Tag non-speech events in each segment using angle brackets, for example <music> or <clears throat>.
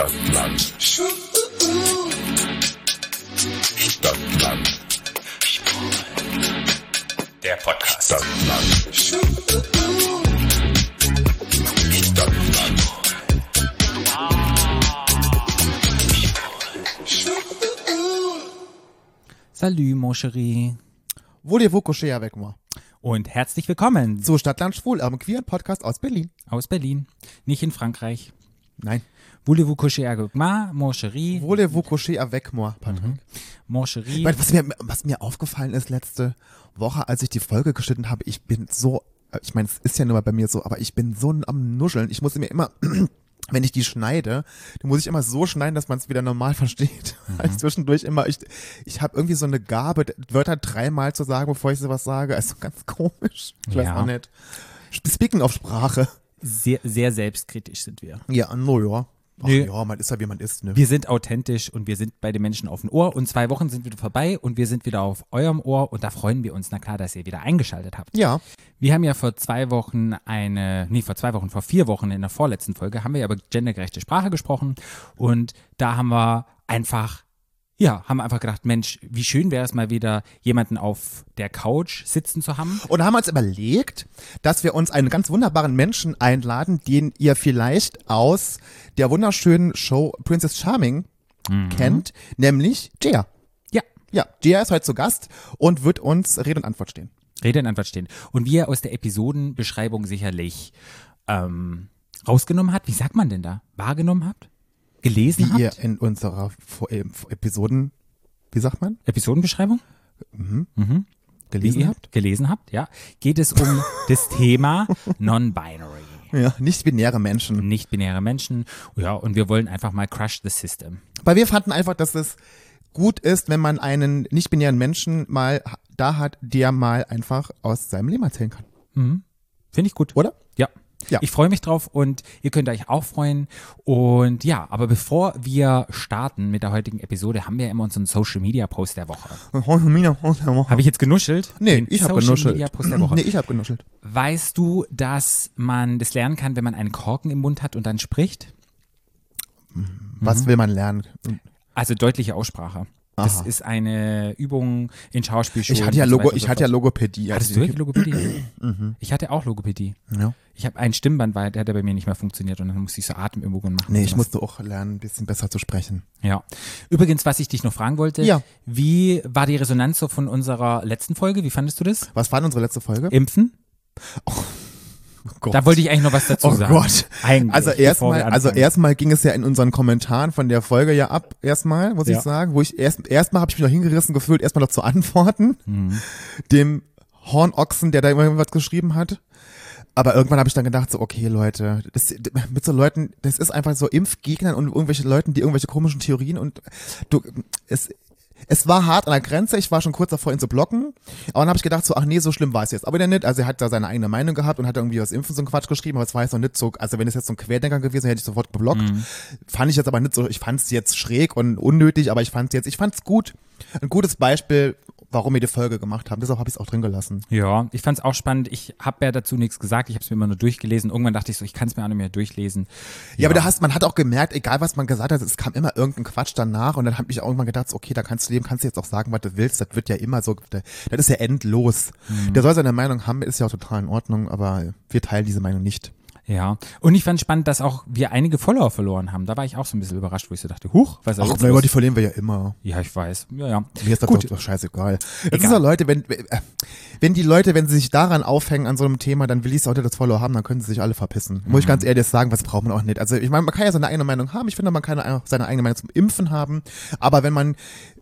Stadtland. Stadtland. Der Podcast. Stadtland. Stadtland. Salut, mon chéri. Voulez-vous coucher avec moi? Und herzlich willkommen Zu Stadtland Schwul, eurem queeren Podcast aus Berlin. aus Berlin. Nicht in Frankreich. Nein. Voulez-vous coucher avec moi, mon chéri? Voulez-vous coucher avec moi, Patrick? Mon chéri. Ich meine, was, mir, was mir aufgefallen ist letzte Woche, als ich die Folge geschnitten habe, ich bin so, äh, ich meine, es ist ja nur mal bei mir so, aber ich bin so am Nuscheln. Ich muss mir immer, <clears throat> wenn ich die schneide, dann muss ich immer so schneiden, dass man es wieder normal <laughs> versteht. Also zwischendurch immer, ich, ich habe irgendwie so eine Gabe, Wörter dreimal zu sagen, bevor ich sowas sage. Also ganz komisch. Ich weiß Ja. auch nicht. Speaking auf Sprache. Sehr, sehr selbstkritisch sind wir. Ja, no, ja. Ach ja, man ist ja, wie man ist, ne? Wir sind authentisch und wir sind bei den Menschen auf dem Ohr. Und zwei Wochen sind wieder vorbei und wir sind wieder auf eurem Ohr. Und da freuen wir uns, na klar, dass ihr wieder eingeschaltet habt. Ja. Wir haben ja vor zwei Wochen eine, nee, vor zwei Wochen, vor vier Wochen in der vorletzten Folge haben wir ja über gendergerechte Sprache gesprochen und da haben wir einfach, ja, haben wir einfach gedacht, Mensch, wie schön wäre es mal wieder, jemanden auf der Couch sitzen zu haben. Und haben uns überlegt, dass wir uns einen ganz wunderbaren Menschen einladen, den ihr vielleicht aus der wunderschönen Show Princess Charming kennt, nämlich Jia. Ja, Ja, Jia ist heute zu Gast und wird uns Rede und Antwort stehen. Rede und Antwort stehen. Und wie ihr aus der Episodenbeschreibung sicherlich ähm, rausgenommen habt, wie sagt man denn da? Wahrgenommen habt? Gelesen Wie habt? ihr in unserer Vor äh, Episoden, wie sagt man, Episodenbeschreibung? gelesen wie ihr habt? Gelesen habt, ja. Geht es um <laughs> das Thema Non-Binary. Ja, nicht-binäre Menschen. nicht-binäre Menschen. Ja, und wir wollen einfach mal crush the system. Weil wir fanden einfach, dass es gut ist, wenn man einen nicht-binären Menschen mal da hat, der mal einfach aus seinem Leben erzählen kann. Finde ich gut. Oder? Ja. Ja. Ich freue mich drauf und ihr könnt euch auch freuen. Und ja, aber bevor wir starten mit der heutigen Episode, haben wir ja immer unseren Social Media Post der Woche. Habe ich jetzt genuschelt? Nee, Den ich habe Social genuschelt. Media Post der Woche. <clears throat> Nee, ich habe genuschelt. Weißt du, dass man das lernen kann, wenn man einen Korken im Mund hat und dann spricht? Was will man lernen? Also deutliche Aussprache. Das Aha. ist eine Übung in Schauspielschulen. Ich hatte ja so Logo, ich hatte ja. Logopädie. Hattest Also du ich- wirklich Logopädie? <clears throat> Ich hatte auch Logopädie. Ja. Ich habe ein Stimmband, weil der hat ja bei mir nicht mehr funktioniert und dann musste ich so Atemübungen machen. Nee, ich musste auch lernen, ein bisschen besser zu sprechen. Ja. Übrigens, was ich dich noch fragen wollte, Ja. wie war die Resonanz so von unserer letzten Folge? Wie fandest du das? Was war denn unsere letzte Folge? Impfen? Oh <laughs> Gott. Da wollte ich eigentlich noch was dazu Oh sagen. Gott. Eigentlich, Also erstmal, also erstmal ging es ja in unseren Kommentaren von der Folge ja ab, erstmal, muss Ja. ich sagen, wo ich erst erstmal habe ich mich noch hingerissen gefühlt, erstmal noch zu antworten. Mhm. Dem Hornochsen, der da immer was geschrieben hat. Aber irgendwann habe ich dann gedacht, so, okay, Leute, das, mit so Leuten, das ist einfach so Impfgegnern und irgendwelche Leuten, die irgendwelche komischen Theorien und du, es, es war hart an der Grenze, ich war schon kurz davor, ihn zu blocken. Aber dann habe ich gedacht, so, ach nee, so schlimm war es jetzt. Aber der nicht, also er hat da seine eigene Meinung gehabt und hat irgendwie was Impfen so ein Quatsch geschrieben, aber es war jetzt noch nicht so, also wenn es jetzt so ein Querdenker gewesen wäre, hätte ich sofort geblockt. Fand ich jetzt aber nicht so, ich fand es jetzt schräg und unnötig, aber ich fand es jetzt, ich fand es gut. Ein gutes Beispiel, warum wir die Folge gemacht haben. Deshalb habe ich es auch drin gelassen. Ja, ich fand's auch spannend. Ich habe ja dazu nichts gesagt. Ich habe es mir immer nur durchgelesen. Irgendwann dachte ich so, ich kann es mir auch nicht mehr durchlesen. Ja, aber du hast, man hat auch gemerkt, egal was man gesagt hat, es kam immer irgendein Quatsch danach und dann habe ich auch irgendwann gedacht, okay, da kannst du leben, kannst du jetzt auch sagen, was du willst, das wird ja immer so, das ist ja endlos. Der soll seine Meinung haben, ist ja auch total in Ordnung, aber wir teilen diese Meinung nicht. Ja. Und ich fand spannend, dass auch wir einige Follower verloren haben. Da war ich auch so ein bisschen überrascht, wo ich so dachte, huch, was ist Ach, jetzt aber los? die verlieren wir ja immer. Ja, ich weiß. Ja, ja. Mir ist das Gut. doch, doch scheißegal. Es ist ja Leute, wenn, äh, wenn die Leute, wenn sie sich daran aufhängen an so einem Thema, dann will ich es auch nicht das Follower haben, dann können sie sich alle verpissen. Muss ich ganz ehrlich sagen, was braucht man auch nicht. Also ich meine, man kann ja seine eigene Meinung haben. Ich finde, man kann auch seine eigene Meinung zum Impfen haben. Aber wenn man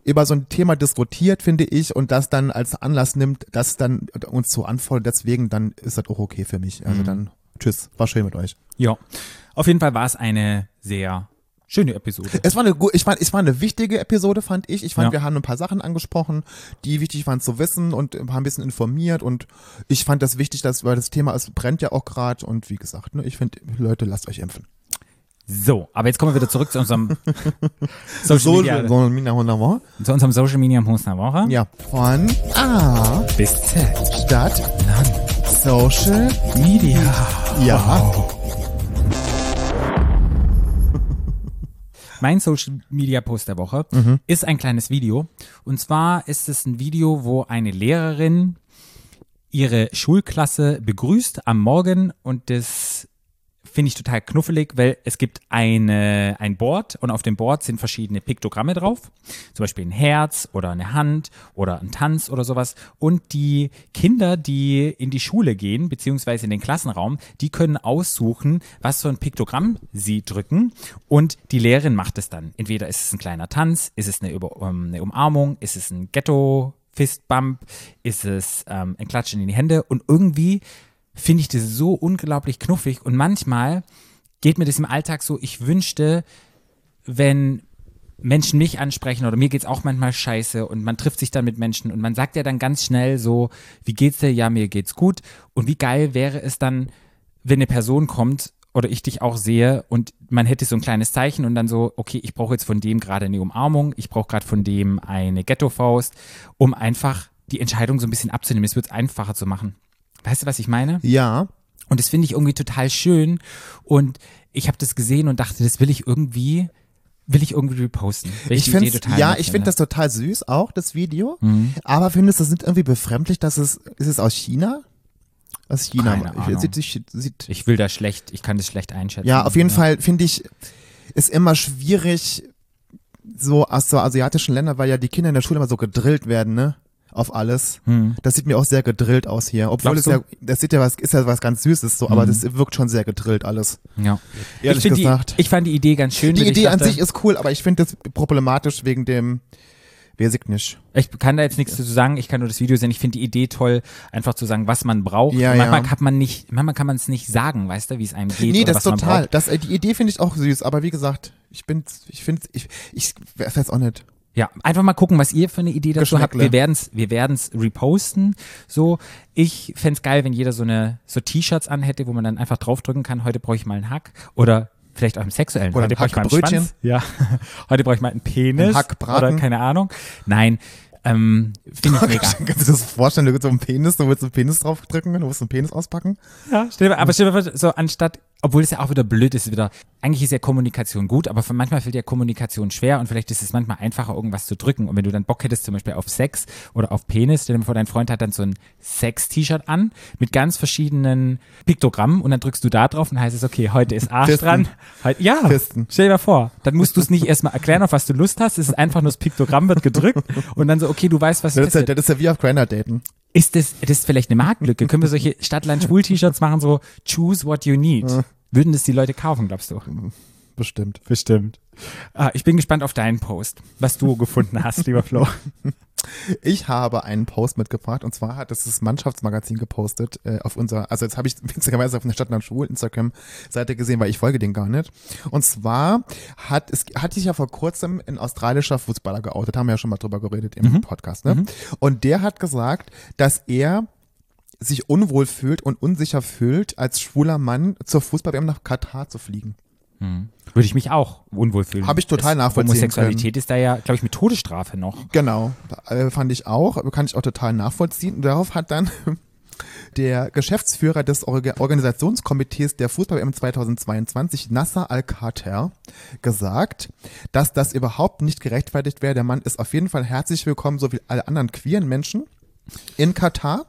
über so ein Thema diskutiert, finde ich, und das dann als Anlass nimmt, das dann uns zu antworten, deswegen, dann ist das auch okay für mich. Also dann, tschüss, war schön mit euch. Ja. Auf jeden Fall war es eine sehr schöne Episode. Es war eine gut, ich fand, es war eine wichtige Episode, fand ich. Ich fand, Ja. wir haben ein paar Sachen angesprochen, die wichtig waren zu wissen und haben ein bisschen informiert und ich fand das wichtig, dass, weil das Thema es brennt ja auch gerade und wie gesagt, ne, ich finde, Leute, lasst euch impfen. So, aber jetzt kommen wir wieder zurück zu unserem <laughs> Social Media, so Mina wunderbar. zu unserem Social Media Woche. Ja, von A Bis Z. Stadt Social Media. Ja. <laughs> Mein Social Media Post der Woche Mhm. ist ein kleines Video. Und zwar ist es ein Video, wo eine Lehrerin ihre Schulklasse begrüßt am Morgen und das finde ich total knuffelig, weil es gibt eine, ein Board und auf dem Board sind verschiedene Piktogramme drauf. Zum Beispiel ein Herz oder eine Hand oder ein Tanz oder sowas. Und die Kinder, die in die Schule gehen, beziehungsweise in den Klassenraum, die können aussuchen, was für ein Piktogramm sie drücken. Und die Lehrerin macht es dann. Entweder ist es ein kleiner Tanz, ist es eine, Über ähm, eine Umarmung, ist es ein Ghetto Fistbump, ist es ähm, ein Klatschen in die Hände und irgendwie finde ich das so unglaublich knuffig und manchmal geht mir das im Alltag so, ich wünschte, wenn Menschen mich ansprechen oder mir geht's auch manchmal scheiße und man trifft sich dann mit Menschen und man sagt ja dann ganz schnell so, wie geht's dir? Ja, mir geht's gut. Und wie geil wäre es dann, wenn eine Person kommt oder ich dich auch sehe und man hätte so ein kleines Zeichen und dann so, okay, ich brauche jetzt von dem gerade eine Umarmung, ich brauche gerade von dem eine Ghetto-Faust, um einfach die Entscheidung so ein bisschen abzunehmen. Es wird einfacher zu machen. Weißt du, was ich meine? Ja, Und das finde ich irgendwie total schön. Und ich habe das gesehen und dachte, das will ich irgendwie, will ich irgendwie reposten. Ich die finde ja, ich finde das total süß, auch das Video. Mhm. Aber findest du das nicht irgendwie befremdlich, dass es, ist es aus China? Aus China. Keine Ich- Ahnung. Sieht, sieht, sieht, Ich will da schlecht, ich kann das schlecht einschätzen. ja, auf jeden Fall finde ich, ist immer schwierig, so aus so asiatischen Ländern, weil ja die Kinder in der Schule immer so gedrillt werden, ne? Auf alles. Das sieht mir auch sehr gedrillt aus hier. Obwohl Glaubst es ja, das sieht ja was, ist ja was ganz Süßes so, aber das wirkt schon sehr gedrillt alles. Ja. Ehrlich ich gesagt. Die, ich fand die Idee ganz schön. Die Idee an sich ist cool, aber ich finde das problematisch wegen dem, wer sieht nicht. Ich kann da jetzt nichts dazu sagen, ich kann nur das Video sehen. Ich finde die Idee toll, einfach zu sagen, was man braucht. Ja, Und manchmal ja. kann man nicht, manchmal kann man es nicht sagen, weißt du, wie es einem geht Nee, oder das total. Das, äh, die Idee finde ich auch süß, aber wie gesagt, ich bin, ich finde, ich, ich weiß auch nicht. Ja, einfach mal gucken, was ihr für eine Idee dazu habt. Wir werden's, wir werden's reposten. So, ich fänd's geil, wenn jeder so eine so T-Shirts anhätte, wo man dann einfach draufdrücken kann. Heute brauche ich mal einen Hack oder vielleicht auch im sexuellen. Oder Heute brauche ich mal einen Hackbrötchen. Schwanz. Ja, <laughs> heute brauche ich mal einen Penis Ein Hackbraten. oder keine Ahnung. Nein, ähm, finde ich <laughs> mega. Kannst du dir das vorstellen, du willst so einen Penis, du willst einen Penis draufdrücken, du willst einen Penis auspacken? Ja, stell dir, mal- aber stell dir so anstatt, obwohl es ja auch wieder blöd ist, wieder, eigentlich ist ja Kommunikation gut, aber manchmal fällt ja Kommunikation schwer und vielleicht ist es manchmal einfacher, irgendwas zu drücken. Und wenn du dann Bock hättest, zum Beispiel auf Sex oder auf Penis, stell dir vor, dein Freund hat dann so ein Sex-T-Shirt an mit ganz verschiedenen Piktogrammen und dann drückst du da drauf und heißt es, okay, heute ist Arsch Fisten. dran. Halt, ja, Fisten. stell dir mal vor. Dann musst du es nicht erstmal erklären, auf was du Lust hast. Es ist einfach nur das Piktogramm wird gedrückt und dann so, okay, du weißt, was Das ist, ja, das ist ja wie auf Grindr daten. Ist das, das ist vielleicht eine Marktlücke? Können wir solche Stadtland-Schwul-T-Shirts machen, so choose what you need? Würden das die Leute kaufen, glaubst du? Bestimmt. Bestimmt. Ah, ich bin gespannt auf deinen Post, was du gefunden hast, lieber Flo. <laughs> Ich habe einen Post mitgebracht und zwar hat das das Mannschaftsmagazin gepostet äh, auf unser, also jetzt habe ich <laughs> witzigerweise auf der Stadtland Schwul Instagram-Seite gesehen, weil ich folge den gar nicht. Und zwar hat es hat sich ja vor kurzem ein australischer Fußballer geoutet, haben wir ja schon mal drüber geredet im Podcast, ne? Und der hat gesagt, dass er sich unwohl fühlt und unsicher fühlt, als schwuler Mann zur Fußball-WM nach Katar zu fliegen. Würde ich mich auch unwohl fühlen. Hab ich total Das- nachvollziehen Homosexualität ist da ja, glaube ich, mit Todesstrafe noch. Genau, äh, fand ich auch, kann ich auch total nachvollziehen. Und darauf hat dann <laughs> der Geschäftsführer des Orga Organisationskomitees der Fußball-WM 2022, Nasser Al-Khater, gesagt, dass das überhaupt nicht gerechtfertigt wäre. Der Mann ist auf jeden Fall herzlich willkommen, so wie alle anderen queeren Menschen in Katar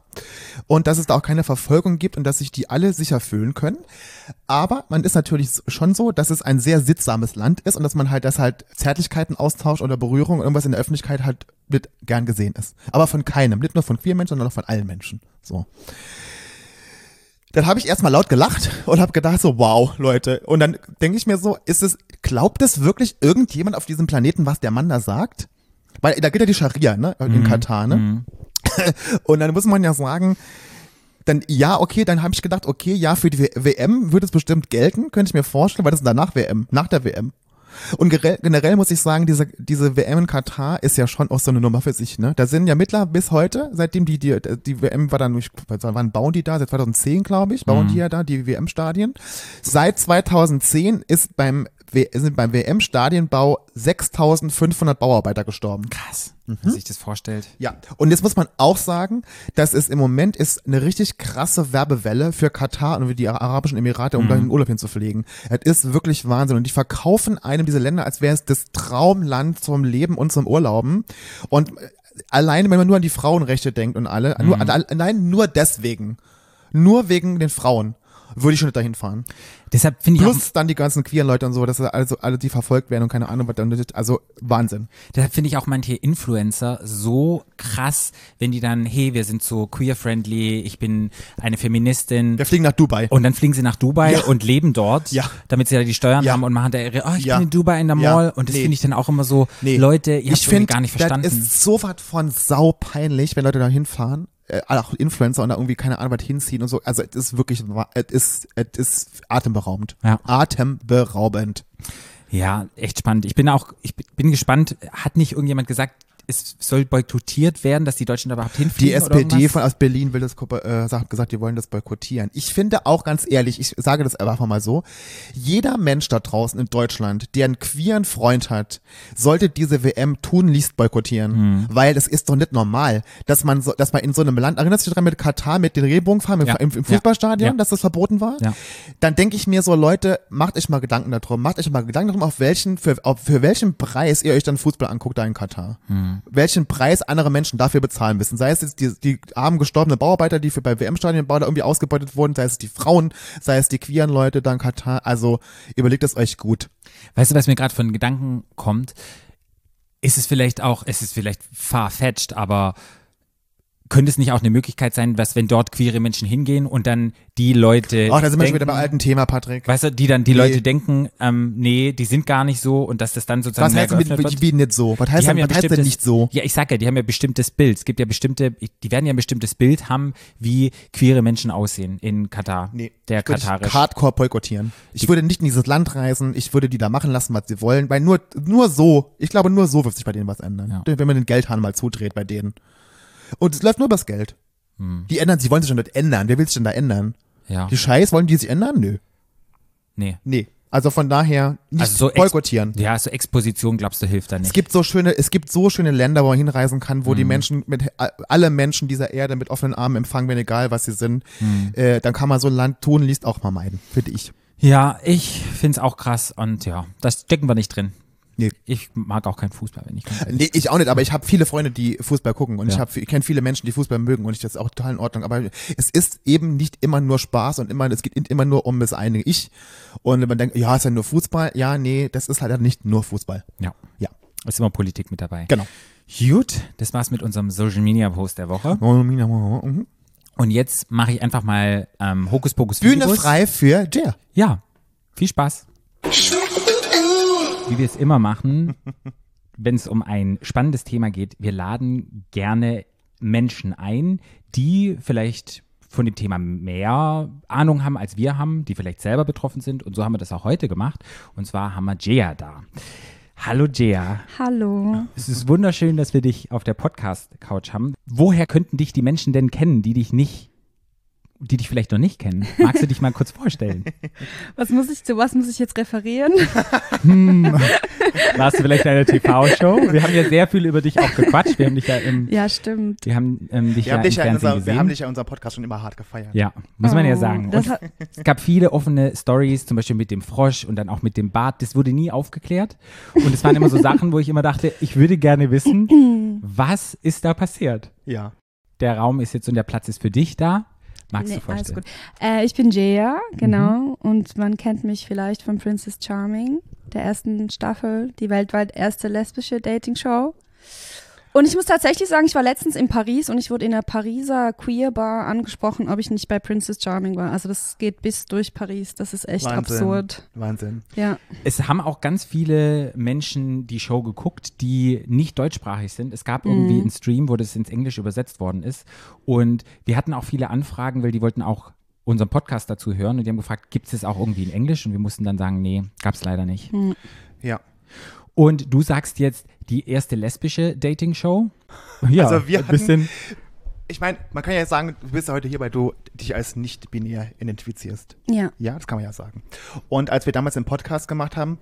und dass es da auch keine Verfolgung gibt und dass sich die alle sicher fühlen können. Aber man ist natürlich schon so, dass es ein sehr sittsames Land ist und dass man halt, dass halt Zärtlichkeiten austauscht oder Berührung, irgendwas in der Öffentlichkeit halt mit gern gesehen ist. Aber von keinem, nicht nur von queer Menschen, sondern auch von allen Menschen. So. Dann habe ich erstmal laut gelacht und habe gedacht so, wow, Leute. Und dann denke ich mir so, ist es, glaubt es wirklich irgendjemand auf diesem Planeten, was der Mann da sagt? Weil da geht ja die Scharia, ne, in Katar, ne? <laughs> Und dann muss man ja sagen, dann ja, okay, dann habe ich gedacht, okay, ja, für die W- WM würde es bestimmt gelten, könnte ich mir vorstellen, weil das ist danach WM, nach der WM. Und generell muss ich sagen, diese, diese WM in Katar ist ja schon auch so eine Nummer für sich, ne? Da sind ja mittler bis heute, seitdem die, die, die WM war dann, ich, wann bauen die da? Seit 2010, glaube ich, bauen die ja da, die WM-Stadien. Seit 2010 ist beim sind beim WM-Stadienbau 6500 Bauarbeiter gestorben. Krass, Mhm. wenn sich das vorstellt. Ja, und jetzt muss man auch sagen, dass es im Moment ist eine richtig krasse Werbewelle für Katar und für die Arabischen Emirate, um da in den Urlaub hinzufliegen. Es ist wirklich Wahnsinn. Und die verkaufen einem diese Länder, als wäre es das Traumland zum Leben und zum Urlauben. Und äh, alleine, wenn man nur an die Frauenrechte denkt und alle, nur, allein nur deswegen, nur wegen den Frauen, würde ich schon nicht dahin fahren. Deshalb finde ich Plus dann die ganzen queeren Leute und so, dass also alle, die verfolgt werden und keine Ahnung, was dann, also Wahnsinn. deshalb finde ich auch manche Influencer so krass, wenn die dann, hey, wir sind so queer-friendly, ich bin eine Feministin. Wir fliegen nach Dubai. Und dann fliegen sie nach Dubai Ja. und leben dort, Ja. damit sie da die Steuern Ja. haben und machen da ihre, oh, ich bin in Dubai in der. Mall. Und das Nee. finde ich dann auch immer so, Nee. Leute, ihr habt finde, gar nicht verstanden. Das ist so was von sau peinlich, wenn Leute da hinfahren, äh, auch Influencer und da irgendwie keine Ahnung was hinziehen und so. Also es ist wirklich, es ist, es ist atemberaubend. Ja. Atemberaubend. Ja, echt spannend. Ich bin auch, ich bin gespannt, hat nicht irgendjemand gesagt, es soll boykottiert werden, dass die Deutschen da überhaupt Die hinfliegen oder SPD von aus Berlin will das äh, sagt gesagt, die wollen das boykottieren. Ich finde auch ganz ehrlich, ich sage das einfach mal so, jeder Mensch da draußen in Deutschland, der einen queeren Freund hat, sollte diese WM tunlichst boykottieren, Hm. weil das ist doch nicht normal, dass man so, dass man in so einem Land, erinnerst du dich daran mit Katar mit den Regenbogenfarben Ja. im, im. Fußballstadion, Ja. dass das verboten war? Ja. Dann denke ich mir so, Leute, macht euch mal Gedanken darum, macht euch mal Gedanken darum, auf welchen, für, auf, für welchen Preis ihr euch dann Fußball anguckt da in Katar. Hm. Welchen Preis andere Menschen dafür bezahlen müssen. Sei es jetzt die, die armen gestorbenen Bauarbeiter, die für bei WM-Stadionbau da irgendwie ausgebeutet wurden, sei es die Frauen, sei es die queeren Leute da in Katar. Also überlegt es euch gut. Weißt du, was mir gerade von Gedanken kommt? Ist es vielleicht auch, es ist vielleicht far-fetched, aber könnte es nicht auch eine Möglichkeit sein, dass wenn dort queere Menschen hingehen und dann die Leute Ach, da sind wir schon wieder beim alten Thema, Patrick. Weißt du, die dann die Nee. Leute denken, ähm, nee, die sind gar nicht so und dass das dann sozusagen Was heißt denn wird. wie nicht so? Was heißt denn, ja was heißt denn nicht so? Ja, ich sag ja, die haben ja bestimmtes Bild. Es gibt ja bestimmte, die werden ja ein bestimmtes Bild haben, wie queere Menschen aussehen in Katar. Nee, der ich würde katarisch. hardcore boykottieren. Ich würde nicht in dieses Land reisen, ich würde die da machen lassen, was sie wollen, weil nur, nur so, ich glaube, nur so wird sich bei denen was ändern. Ja. Wenn man den Geldhahn mal zudreht bei denen. Und es läuft nur übers Geld. Hm. Die ändern, sie wollen sich schon nicht ändern. Wer will sich denn da ändern? ja, Die Scheiß, wollen die sich ändern? Nö. nee. Nee. Also von daher nicht Also so ex- boykottieren. Ja, so Exposition, glaubst du, hilft da Es nicht. gibt so schöne, es gibt so schöne Länder, wo man hinreisen kann, Hm. wo die Menschen mit alle Menschen dieser Erde mit offenen Armen empfangen werden, egal was sie sind. Hm. Äh, dann kann man so ein Land tun, liest auch mal meiden, finde ich. Ja, ich find's auch krass und ja, das stecken wir nicht drin. Nee. Ich mag auch keinen Fußball, wenn ich Nee, ich auch nicht, aber ich habe viele Freunde, die Fußball gucken und ich Ja. habe ich kenne viele Menschen, die Fußball mögen und ich das ist auch total in Ordnung, aber es ist eben nicht immer nur Spaß und immer es geht immer nur um das eine ich und wenn man denkt, ja, ist ja nur Fußball, ja, nee, das ist halt nicht nur Fußball. Ja, Ja. ist immer Politik mit dabei. Genau. Gut, das war's mit unserem Social Media Post der Woche. Mhm. Und jetzt mache ich einfach mal ähm, Hokuspokus Bühne frei für Jer. Ja, viel Spaß. Wie wir es immer machen, wenn es um ein spannendes Thema geht, wir laden gerne Menschen ein, die vielleicht von dem Thema mehr Ahnung haben, als wir haben, die vielleicht selber betroffen sind. Und so haben wir das auch heute gemacht. Und zwar haben wir Jea da. Hallo Jea. Hallo. Es ist wunderschön, dass wir dich auf der Podcast-Couch haben. Woher könnten dich die Menschen denn kennen, die dich nicht, die dich vielleicht noch nicht kennen? Magst du dich mal kurz vorstellen? <laughs> Was muss ich, zu was muss ich jetzt referieren? Warst du vielleicht in einer TV-Show? Wir haben ja sehr viel über dich auch gequatscht. Wir haben dich ja im, Ja, stimmt. wir haben ähm, dich Wir ja haben, im dich ja in Fernsehen unser, gesehen. wir haben dich ja in unserem Podcast schon immer hart gefeiert. ja, muss man ja Oh, sagen. das Und hat- es gab viele offene Stories, zum Beispiel mit dem Frosch und dann auch mit dem Bart. Das wurde nie aufgeklärt. Und es waren immer so Sachen, wo ich immer dachte, ich würde gerne wissen, <clears throat> was ist da passiert? Ja. Der Raum ist jetzt und der Platz ist für dich da. Magst Nee, du vorstellen? Äh, ich bin Jaya, Mhm. genau. Und man kennt mich vielleicht von Princess Charming, der ersten Staffel, die weltweit erste lesbische Dating-Show. Und ich muss tatsächlich sagen, ich war letztens in Paris und ich wurde in der Pariser Queer Bar angesprochen, ob ich nicht bei Princess Charming war. Also das geht bis durch Paris. Das ist echt Wahnsinn. absurd. Wahnsinn. Ja. Es haben auch ganz viele Menschen die Show geguckt, die nicht deutschsprachig sind. Es gab irgendwie Mhm. einen Stream, wo das ins Englische übersetzt worden ist. Und wir hatten auch viele Anfragen, weil die wollten auch unseren Podcast dazu hören und die haben gefragt, gibt es das auch irgendwie in Englisch? Und wir mussten dann sagen, nee, gab es leider nicht. Ja. Und du sagst jetzt die erste lesbische Dating-Show? <laughs> Ja, Also wir ein bisschen. ich meine, man kann ja sagen, du bist ja heute hier, weil du dich als nicht binär identifizierst. Ja. Ja, das kann man ja sagen. Und als wir damals den Podcast gemacht haben,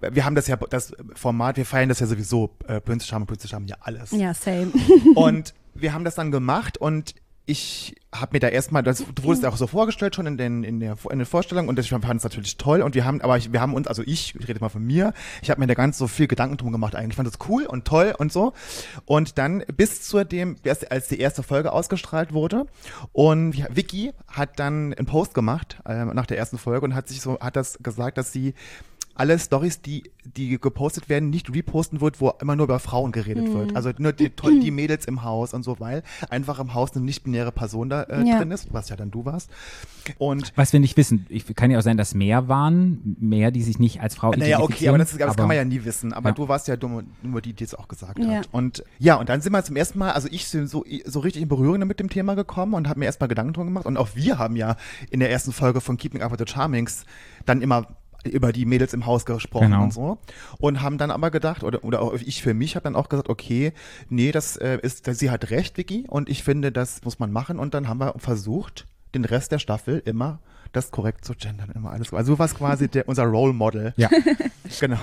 wir haben das ja, das Format, wir feiern das ja sowieso, äh, Charming, Prince Charming, ja alles. Ja, same. Und wir haben das dann gemacht und ich habe mir da erstmal, das wurdest ja auch so vorgestellt schon in den, in der, in den Vorstellungen und ich fand es natürlich toll und wir haben, aber ich, wir haben uns, also ich, ich rede mal von mir, ich habe mir da ganz so viel Gedanken drum gemacht eigentlich. Ich fand das cool und toll und so. Und dann bis zu dem, als die erste Folge ausgestrahlt wurde und Vicky hat dann einen Post gemacht äh, nach der ersten Folge und hat sich so, hat das gesagt, dass sie alle Stories, die, die gepostet werden, nicht reposten wird, wo immer nur über Frauen geredet wird. Also nur die, die <clears throat> Mädels im Haus und so, weil einfach im Haus eine nicht-binäre Person da äh, Ja. drin ist, was ja dann du warst. Und Was wir nicht wissen, ich, kann ja auch sein, dass mehr waren, mehr, die sich nicht als Frau naja, okay, aber das, das aber kann man ja nie wissen. Aber Ja. du warst ja dumm, nur die, die es auch gesagt Ja. hat. Und ja, und dann sind wir zum ersten Mal, also ich bin so, so richtig in Berührung mit dem Thema gekommen und habe mir erstmal Gedanken drum gemacht. Und auch wir haben ja in der ersten Folge von Keeping Up with the Charmings dann immer über die Mädels im Haus gesprochen Genau. und so. Und haben dann aber gedacht, oder, oder auch ich für mich habe dann auch gesagt, okay, nee, das äh, ist, sie hat recht, Vicky, und ich finde, das muss man machen. Und dann haben wir versucht, den Rest der Staffel immer das korrekt zu gendern, immer alles. Also du warst quasi der, unser Role Model. Ja. <laughs> Genau.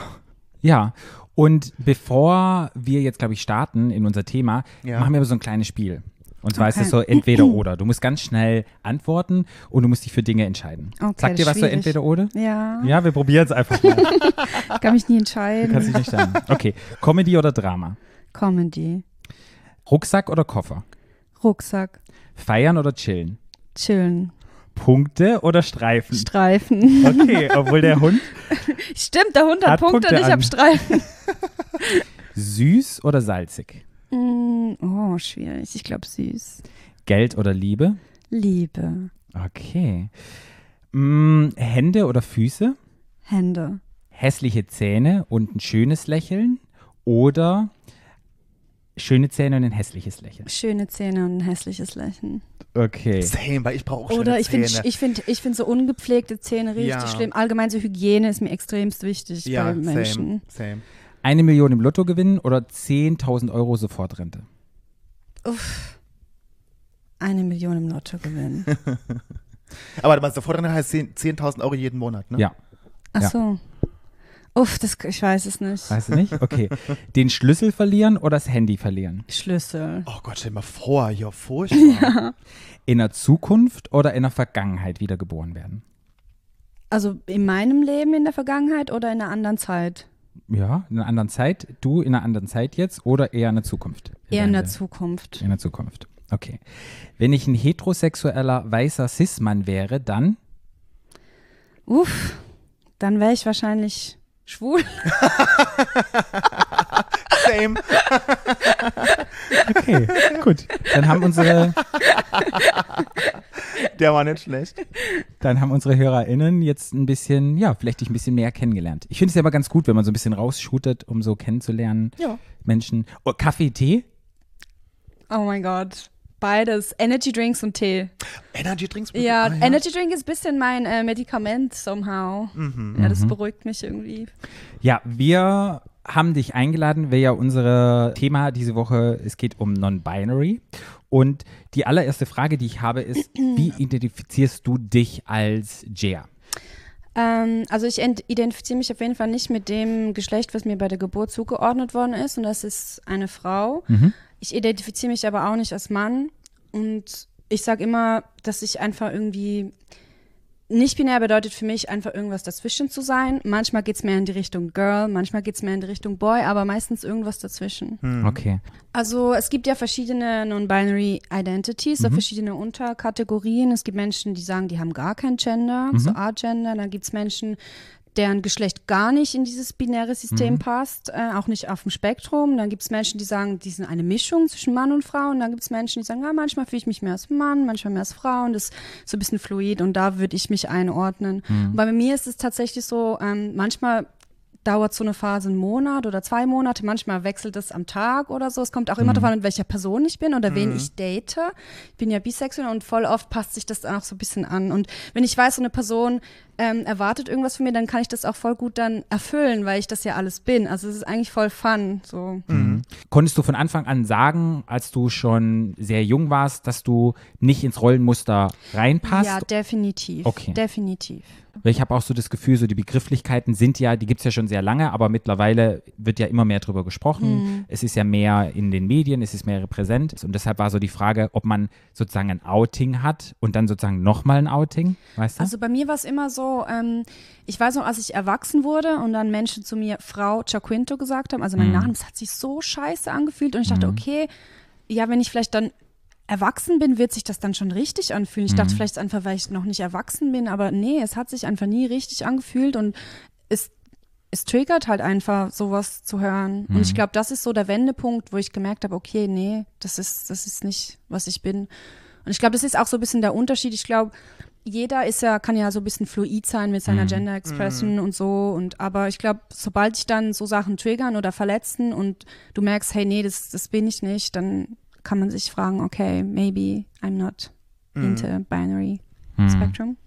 Ja, und bevor wir jetzt, glaube ich, starten in unser Thema, Ja. machen wir aber so ein kleines Spiel. Und zwar ist Okay. es so entweder oder. Du musst ganz schnell antworten und du musst dich für Dinge entscheiden. Okay, Sagt dir was so ist entweder oder? Ja, Ja, wir probieren es einfach mal. ich <laughs> kann mich nie Du entscheiden. kannst dich nicht sagen. Okay, Comedy oder Drama? Comedy. Rucksack oder Koffer? Rucksack. Feiern oder chillen? Chillen. Punkte oder Streifen? Streifen. Okay, obwohl der Hund <laughs> Stimmt, der Hund hat, Hat Punkte, Punkte und ich habe Streifen. <laughs> süß oder salzig? Mm, oh, schwierig. Ich glaube süß. Geld oder Liebe? Liebe. Okay. Mm, Hände oder Füße? Hände. hässliche Zähne und ein schönes Lächeln oder schöne Zähne und ein hässliches Lächeln. Schöne Zähne und ein hässliches Lächeln. Okay. Same, weil ich brauche auch schöne Oder ich finde ich find, ich find so ungepflegte Zähne richtig Ja. schlimm. Allgemein so Hygiene ist mir extremst wichtig ja, bei Menschen. same, same. Eine Million im Lotto gewinnen oder 10.000 Euro Sofortrente? Eine Million im Lotto gewinnen. <laughs> Aber was sofort drin heißt 10 10.000 Euro jeden Monat, ne? Ja. Ach Ja. so. Uff, das, ich weiß es nicht. Weißt du nicht? Okay. Den Schlüssel verlieren oder das Handy verlieren? Schlüssel. Oh Gott, stell dir mal vor, ja, furchtbar. <laughs> In der Zukunft oder in der Vergangenheit wiedergeboren werden? Also in meinem Leben in der Vergangenheit oder in einer anderen Zeit? Ja, in einer anderen Zeit. Du in einer anderen Zeit jetzt oder eher in der Zukunft? Eher in der Zukunft. In der Zukunft. Okay. Wenn ich ein heterosexueller weißer Cis-Mann wäre, dann Uff, dann wäre ich wahrscheinlich schwul. <laughs> same. <laughs> Okay, gut. Dann haben unsere, Der war nicht schlecht. dann haben unsere HörerInnen jetzt ein bisschen, ja, vielleicht dich ein bisschen mehr kennengelernt. Ich finde es ja immer ganz gut, wenn man so ein bisschen rausshootet, um so kennenzulernen. Ja. Menschen. Oh, Kaffee, Tee? Oh mein Gott. Beides. Energy Drinks und Tee. Energy Drinks? Ja, Ah, Energy Drink ist ein bisschen mein äh, Medikament somehow. Mhm. Ja, das beruhigt mich irgendwie. Ja, wir haben dich eingeladen, weil ja unser Thema diese Woche, es geht um Non-Binary. Und die allererste Frage, die ich habe, ist, <clears throat> wie identifizierst du dich als Jia? Ähm, also ich ent- identifiziere mich auf jeden Fall nicht mit dem Geschlecht, was mir bei der Geburt zugeordnet worden ist. Und das ist eine Frau. Mhm. Ich identifiziere mich aber auch nicht als Mann. Und ich sage immer, dass ich einfach irgendwie. Nicht binär bedeutet für mich einfach irgendwas dazwischen zu sein. Manchmal geht es mehr in die Richtung Girl, manchmal geht es mehr in die Richtung Boy, aber meistens irgendwas dazwischen. Okay. Also es gibt ja verschiedene Non-Binary Identities, so verschiedene Unterkategorien. Es gibt Menschen, die sagen, die haben gar kein Gender, so Agender. Dann gibt es Menschen, deren Geschlecht gar nicht in dieses binäre System passt, äh, auch nicht auf dem Spektrum. Dann gibt es Menschen, die sagen, die sind eine Mischung zwischen Mann und Frau. Und dann gibt es Menschen, die sagen, ja, manchmal fühle ich mich mehr als Mann, manchmal mehr als Frau. Und das ist so ein bisschen fluid und da würde ich mich einordnen. Und bei mir ist es tatsächlich so, ähm, manchmal dauert so eine Phase einen Monat oder zwei Monate. Manchmal wechselt es am Tag oder so. Es kommt auch immer darauf an, mit welcher Person ich bin oder wen ich date. Ich bin ja bisexuell und voll oft passt sich das auch so ein bisschen an. Und wenn ich weiß, so eine Person ähm, erwartet irgendwas von mir, dann kann ich das auch voll gut dann erfüllen, weil ich das ja alles bin. Also es ist eigentlich voll fun. So. Mhm. Konntest du von Anfang an sagen, als du schon sehr jung warst, dass du nicht ins Rollenmuster reinpasst? Ja, definitiv. Okay. Definitiv. Weil ich habe auch so das Gefühl, so die Begrifflichkeiten sind ja, die gibt es ja schon sehr lange, aber mittlerweile wird ja immer mehr drüber gesprochen. Es ist ja mehr in den Medien, es ist mehr präsent. Und deshalb war so die Frage, ob man sozusagen ein Outing hat und dann sozusagen nochmal ein Outing, weißt du? Also bei mir war es immer so, ähm, ich weiß noch, als ich erwachsen wurde und dann Menschen zu mir Frau Chaquinto gesagt haben, also mein Name, das hat sich so scheiße angefühlt und ich dachte, okay, ja, wenn ich vielleicht dann erwachsen bin, wird sich das dann schon richtig anfühlen. Ich dachte vielleicht einfach, weil ich noch nicht erwachsen bin, aber nee, es hat sich einfach nie richtig angefühlt und es, es triggert halt einfach, sowas zu hören. Und ich glaube, das ist so der Wendepunkt, wo ich gemerkt habe, okay, nee, das ist, das ist nicht, was ich bin. Und ich glaube, das ist auch so ein bisschen der Unterschied. Ich glaube, jeder ist ja, kann ja so ein bisschen fluid sein mit seiner Gender Expression und so. Und aber ich glaube, sobald dich dann so Sachen triggern oder verletzen und du merkst, hey, nee, das, das bin ich nicht, dann kann man sich fragen, okay, maybe I'm not into binary spectrum.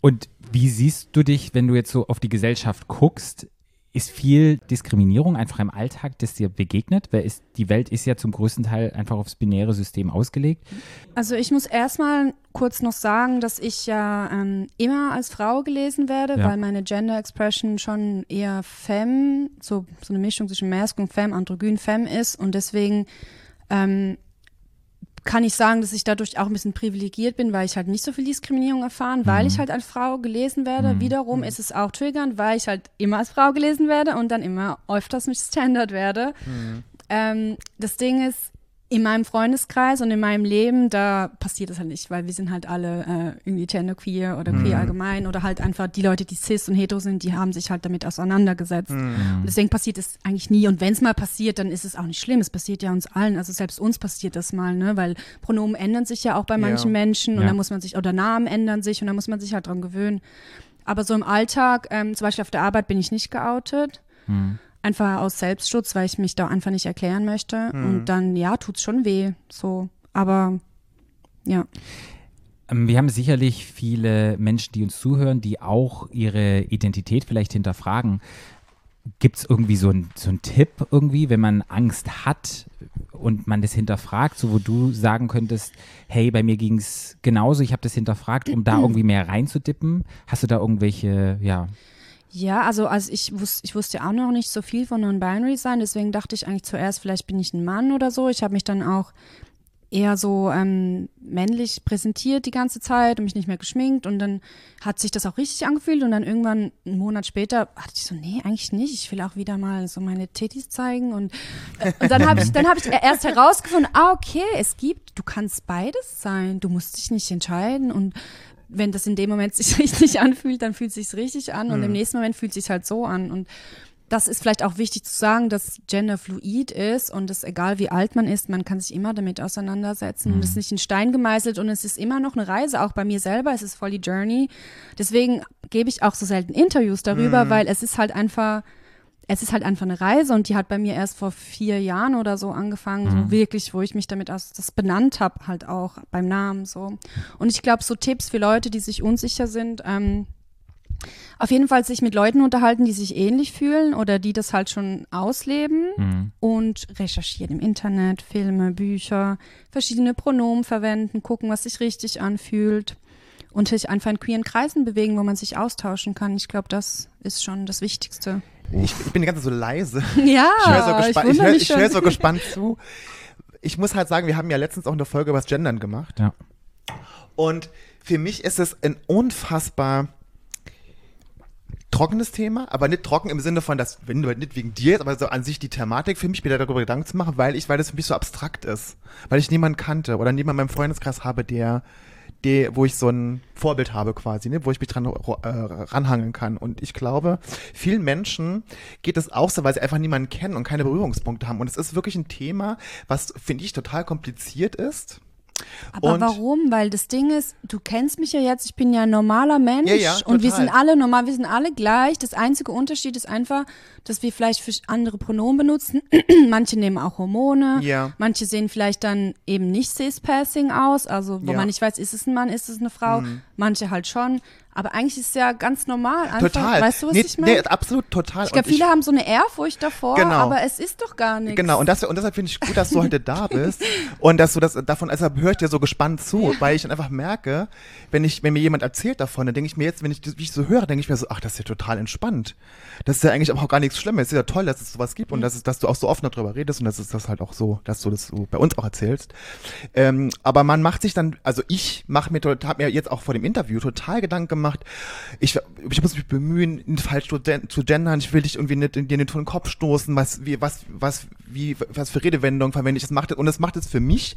Und wie siehst du dich, wenn du jetzt so auf die Gesellschaft guckst? Ist viel Diskriminierung einfach im Alltag, das dir begegnet? Weil ist, die Welt ist ja zum größten Teil einfach aufs binäre System ausgelegt. Also ich muss erstmal kurz noch sagen, dass ich ja ähm, immer als Frau gelesen werde, Ja. weil meine Gender Expression schon eher Femme, so, so eine Mischung zwischen Mask und Femme, Androgyn Femme ist und deswegen ähm, kann ich sagen, dass ich dadurch auch ein bisschen privilegiert bin, weil ich halt nicht so viel Diskriminierung erfahren, weil ich halt als Frau gelesen werde. Wiederum ist es auch triggernd, weil ich halt immer als Frau gelesen werde und dann immer öfters mit Standard werde. Ähm, das Ding ist, in meinem Freundeskreis und in meinem Leben, da passiert das halt nicht, weil wir sind halt alle äh, irgendwie genderqueer oder queer allgemein oder halt einfach die Leute, die cis und hetero sind, die haben sich halt damit auseinandergesetzt. Und deswegen passiert es eigentlich nie. Und wenn es mal passiert, dann ist es auch nicht schlimm. Es passiert ja uns allen. Also selbst uns passiert das mal, ne? Weil Pronomen ändern sich ja auch bei manchen Menschen und Ja. dann muss man sich, oder Namen ändern sich und dann muss man sich halt dran gewöhnen. Aber so im Alltag, ähm, zum Beispiel auf der Arbeit bin ich nicht geoutet. Einfach aus Selbstschutz, weil ich mich da einfach nicht erklären möchte. Und dann, ja, tut's schon weh. So. Aber ja. Ähm, Wir haben sicherlich viele Menschen, die uns zuhören, die auch ihre Identität vielleicht hinterfragen. Gibt es irgendwie so einen so einen Tipp irgendwie, wenn man Angst hat und man das hinterfragt, so wo du sagen könntest, hey, bei mir ging es genauso, ich habe das hinterfragt, um da <clears throat> irgendwie mehr reinzudippen? Hast du da irgendwelche, ja, Ja, also, also ich, wus ich wusste auch noch nicht so viel von Non-Binary sein, deswegen dachte ich eigentlich zuerst, vielleicht bin ich ein Mann oder so. Ich habe mich dann auch eher so ähm, männlich präsentiert die ganze Zeit und mich nicht mehr geschminkt und dann hat sich das auch richtig angefühlt und dann irgendwann einen Monat später hatte ich so, nee, eigentlich nicht, ich will auch wieder mal so meine Titties zeigen und, äh, und dann habe ich, dann habe ich erst herausgefunden, ah, okay, es gibt, du kannst beides sein, du musst dich nicht entscheiden und wenn das in dem Moment sich <laughs> richtig anfühlt, dann fühlt es sich richtig an und im nächsten Moment fühlt es sich halt so an. Und das ist vielleicht auch wichtig zu sagen, dass Gender fluid ist und es egal wie alt man ist, man kann sich immer damit auseinandersetzen und es ist nicht in Stein gemeißelt und es ist immer noch eine Reise, auch bei mir selber, es ist voll die Journey. Deswegen gebe ich auch so selten Interviews darüber, weil es ist halt einfach, es ist halt einfach eine Reise und die hat bei mir erst vor vier Jahren oder so angefangen, so wirklich, wo ich mich damit aus, das benannt habe, halt auch beim Namen so. Und ich glaube, so Tipps für Leute, die sich unsicher sind, ähm, auf jeden Fall sich mit Leuten unterhalten, die sich ähnlich fühlen oder die das halt schon ausleben und recherchieren im Internet, Filme, Bücher, verschiedene Pronomen verwenden, gucken, was sich richtig anfühlt und sich einfach in queeren Kreisen bewegen, wo man sich austauschen kann. Ich glaube, das ist schon das Wichtigste. Ich, ich bin die ganze Zeit so leise. Ja, Ich höre so, Ah, ich gespannt, ich hör, ich hör so gespannt zu. Ich muss halt sagen, wir haben ja letztens auch eine Folge über das Gendern gemacht. ja. Und für mich ist es ein unfassbar trockenes Thema, aber nicht trocken im Sinne von, dass, wenn du nicht wegen dir jetzt, aber so an sich die Thematik für mich, mir darüber Gedanken zu machen, weil ich, weil das für mich so abstrakt ist. Weil ich niemanden kannte oder niemanden in meinem Freundeskreis habe, der, der, wo ich so ein Vorbild habe quasi, ne, wo ich mich dran äh, ranhangeln kann. Und ich glaube, vielen Menschen geht es auch so, weil sie einfach niemanden kennen und keine Berührungspunkte haben. Und es ist wirklich ein Thema, was, finde ich, total kompliziert ist. Aber Und- warum? Weil das Ding ist, du kennst mich ja jetzt, ich bin ja ein normaler Mensch Ja, ja, und wir sind alle normal, wir sind alle gleich. Das einzige Unterschied ist einfach, dass wir vielleicht für andere Pronomen benutzen. <clears throat> manche nehmen auch Hormone, Ja. manche sehen vielleicht dann eben nicht cis-passing aus, also wo. Mhm. man nicht weiß, ist es ein Mann, ist es eine Frau, manche halt schon. Aber eigentlich ist es ja ganz normal. Einfach, Total. Weißt du, was nee, ich meine? Nee, absolut, total. ich glaube, viele haben so eine Ehrfurcht davor, Genau. aber es ist doch gar nichts. Genau, und, das, und deshalb finde ich gut, dass du heute da <laughs> bist und dass du das davon, deshalb höre ich dir so gespannt zu, weil ich dann einfach merke, wenn ich, wenn mir jemand erzählt davon, dann denke ich mir jetzt, wenn ich, das- wie ich so höre, denke ich mir so, ach, das ist ja total entspannt. Das ist ja eigentlich auch gar nichts Schlimmes. Es ist ja toll, dass es sowas gibt und dass, es, dass du auch so offen darüber redest und dass es das halt auch so, dass du das so bei uns auch erzählst. Ähm, aber man macht sich dann, also ich mache mir, habe mir jetzt auch vor dem Interview total Gedanken gemacht, ich, ich muss mich bemühen, nicht falsch zu, gen- zu gendern, ich will dich irgendwie nicht in dir nicht vor den Kopf stoßen, was, wie, was, was, wie, was für Redewendungen verwende ich, das macht, und das macht es für mich,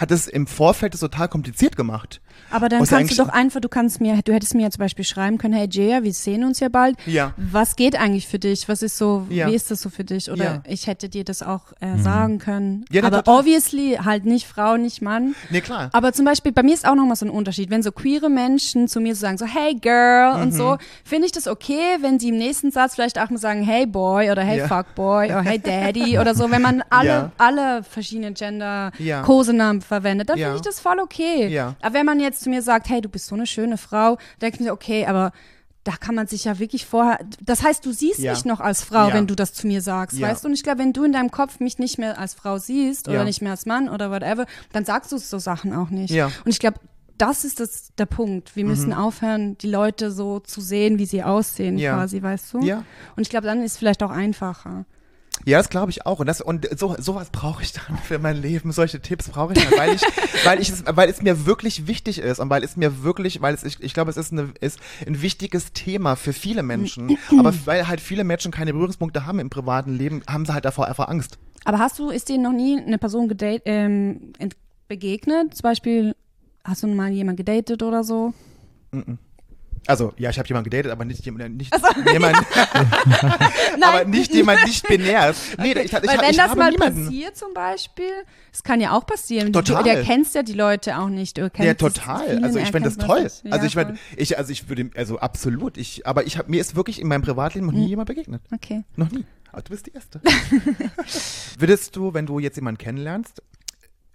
hat es im Vorfeld das total kompliziert gemacht. Aber dann ja kannst du doch einfach, du kannst mir, du hättest mir ja zum Beispiel schreiben können, hey Jaya, wir sehen uns ja bald. Ja. Was geht eigentlich für dich? Was ist so, Ja. wie ist das so für dich? Oder Ja. ich hätte dir das auch äh, sagen können. Ja, Aber total. obviously halt nicht Frau, nicht Mann. Nee, klar. Aber zum Beispiel, bei mir ist auch nochmal so ein Unterschied. Wenn so queere Menschen zu mir so sagen, so, hey Girl und Mhm. so, finde ich das okay, wenn sie im nächsten Satz vielleicht auch mal sagen, hey Boy oder hey Ja. Fuck Boy oder hey Daddy <laughs> oder so, wenn man alle, alle verschiedenen Gender. Kosenamen verwendet, dann Ja. finde ich das voll okay. Ja. Aber wenn man jetzt zu mir sagt, hey, du bist so eine schöne Frau, denke ich mir, okay, aber da kann man sich ja wirklich vorher, das heißt, du siehst Ja. mich noch als Frau, Ja. wenn du das zu mir sagst, Ja. weißt du? Und ich glaube, wenn du in deinem Kopf mich nicht mehr als Frau siehst oder nicht mehr als Mann oder whatever, dann sagst du so Sachen auch nicht. Ja. Mhm. Und ich glaube, das ist das, der Punkt. Wir müssen aufhören, die Leute so zu sehen, wie sie aussehen, Ja. quasi, weißt du? Ja. Und ich glaube, dann ist es vielleicht auch einfacher. Ja, das glaube ich auch. Und, das, und so, sowas brauche ich dann für mein Leben. Solche Tipps brauche ich dann, weil ich, <laughs> weil ich es, weil es mir wirklich wichtig ist und weil es mir wirklich, weil es, ich, ich glaube, es ist, eine, ist ein wichtiges Thema für viele Menschen. Aber <clears throat> weil halt viele Menschen keine Berührungspunkte haben im privaten Leben, haben sie halt davor einfach Angst. Aber hast du, ist dir noch nie eine Person gedate, ähm, begegnet? Zum Beispiel, hast du mal jemand gedatet oder so? Also, ja, ich habe jemanden gedatet, aber nicht jemand, nicht jemand, <laughs> <laughs> aber nicht jemand nicht binär. Nee, ich, ich, Weil ich, wenn ich das mal niemanden. passiert zum Beispiel, es kann ja auch passieren. Du, Total. du erkennst ja die Leute auch nicht. Du Ja, total. Also ich finde das toll. das. Ja, also ich würde, ich, also ich würde, also absolut. Ich, aber ich habe mir ist wirklich in meinem Privatleben Hm. noch nie jemand begegnet. Okay. Noch nie. Aber du bist die Erste. <laughs> Würdest du, wenn du jetzt jemanden kennenlernst,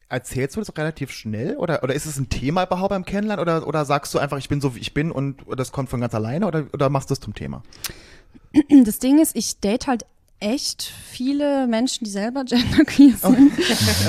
erzählst du das relativ schnell? Oder, oder ist es ein Thema überhaupt beim Kennenlernen? Oder, oder sagst du einfach, ich bin so, wie ich bin und das kommt von ganz alleine? Oder, oder machst du es zum Thema? <clears throat> Das Ding ist, ich date halt echt viele Menschen, die selber genderqueer sind.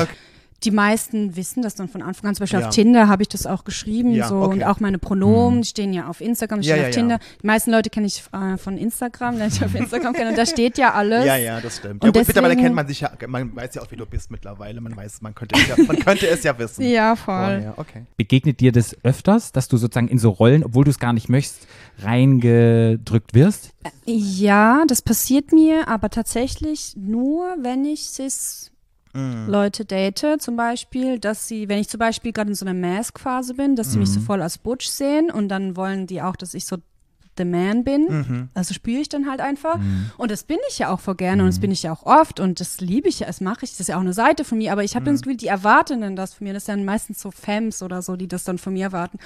Okay. <laughs> Die meisten wissen das dann von Anfang an. Zum Beispiel Ja. auf Tinder habe ich das auch geschrieben. Ja, so, okay. Und auch meine Pronomen die stehen ja auf Instagram, stehen ja, auf ja. Tinder. Die meisten Leute kenne ich äh, von Instagram, lerne ich auf Instagram kennen. Und da steht ja alles. Ja, ja, das stimmt. Und ja, gut, mittlerweile kennt man sich ja, man weiß ja auch, wie du bist mittlerweile. Man weiß, man könnte es ja, man könnte es ja wissen. Ja, voll. Vorher, okay. Begegnet dir das öfters, dass du sozusagen in so Rollen, obwohl du es gar nicht möchtest, reingedrückt wirst? Ja, das passiert mir, aber tatsächlich nur, wenn ich cis Mm. Leute date, zum Beispiel, dass sie, wenn ich zum Beispiel gerade in so einer Mask-Phase bin, dass sie mich Mhm. so voll als Butch sehen und dann wollen die auch, dass ich so the man bin. Mhm. Also spüre ich dann halt einfach. Und das bin ich ja auch voll gerne und das bin ich ja auch oft und das liebe ich ja, das mache ich, das ist ja auch eine Seite von mir, aber ich habe Mhm. das Gefühl, die erwarten dann das von mir. Das sind dann meistens so Femmes oder so, die das dann von mir erwarten.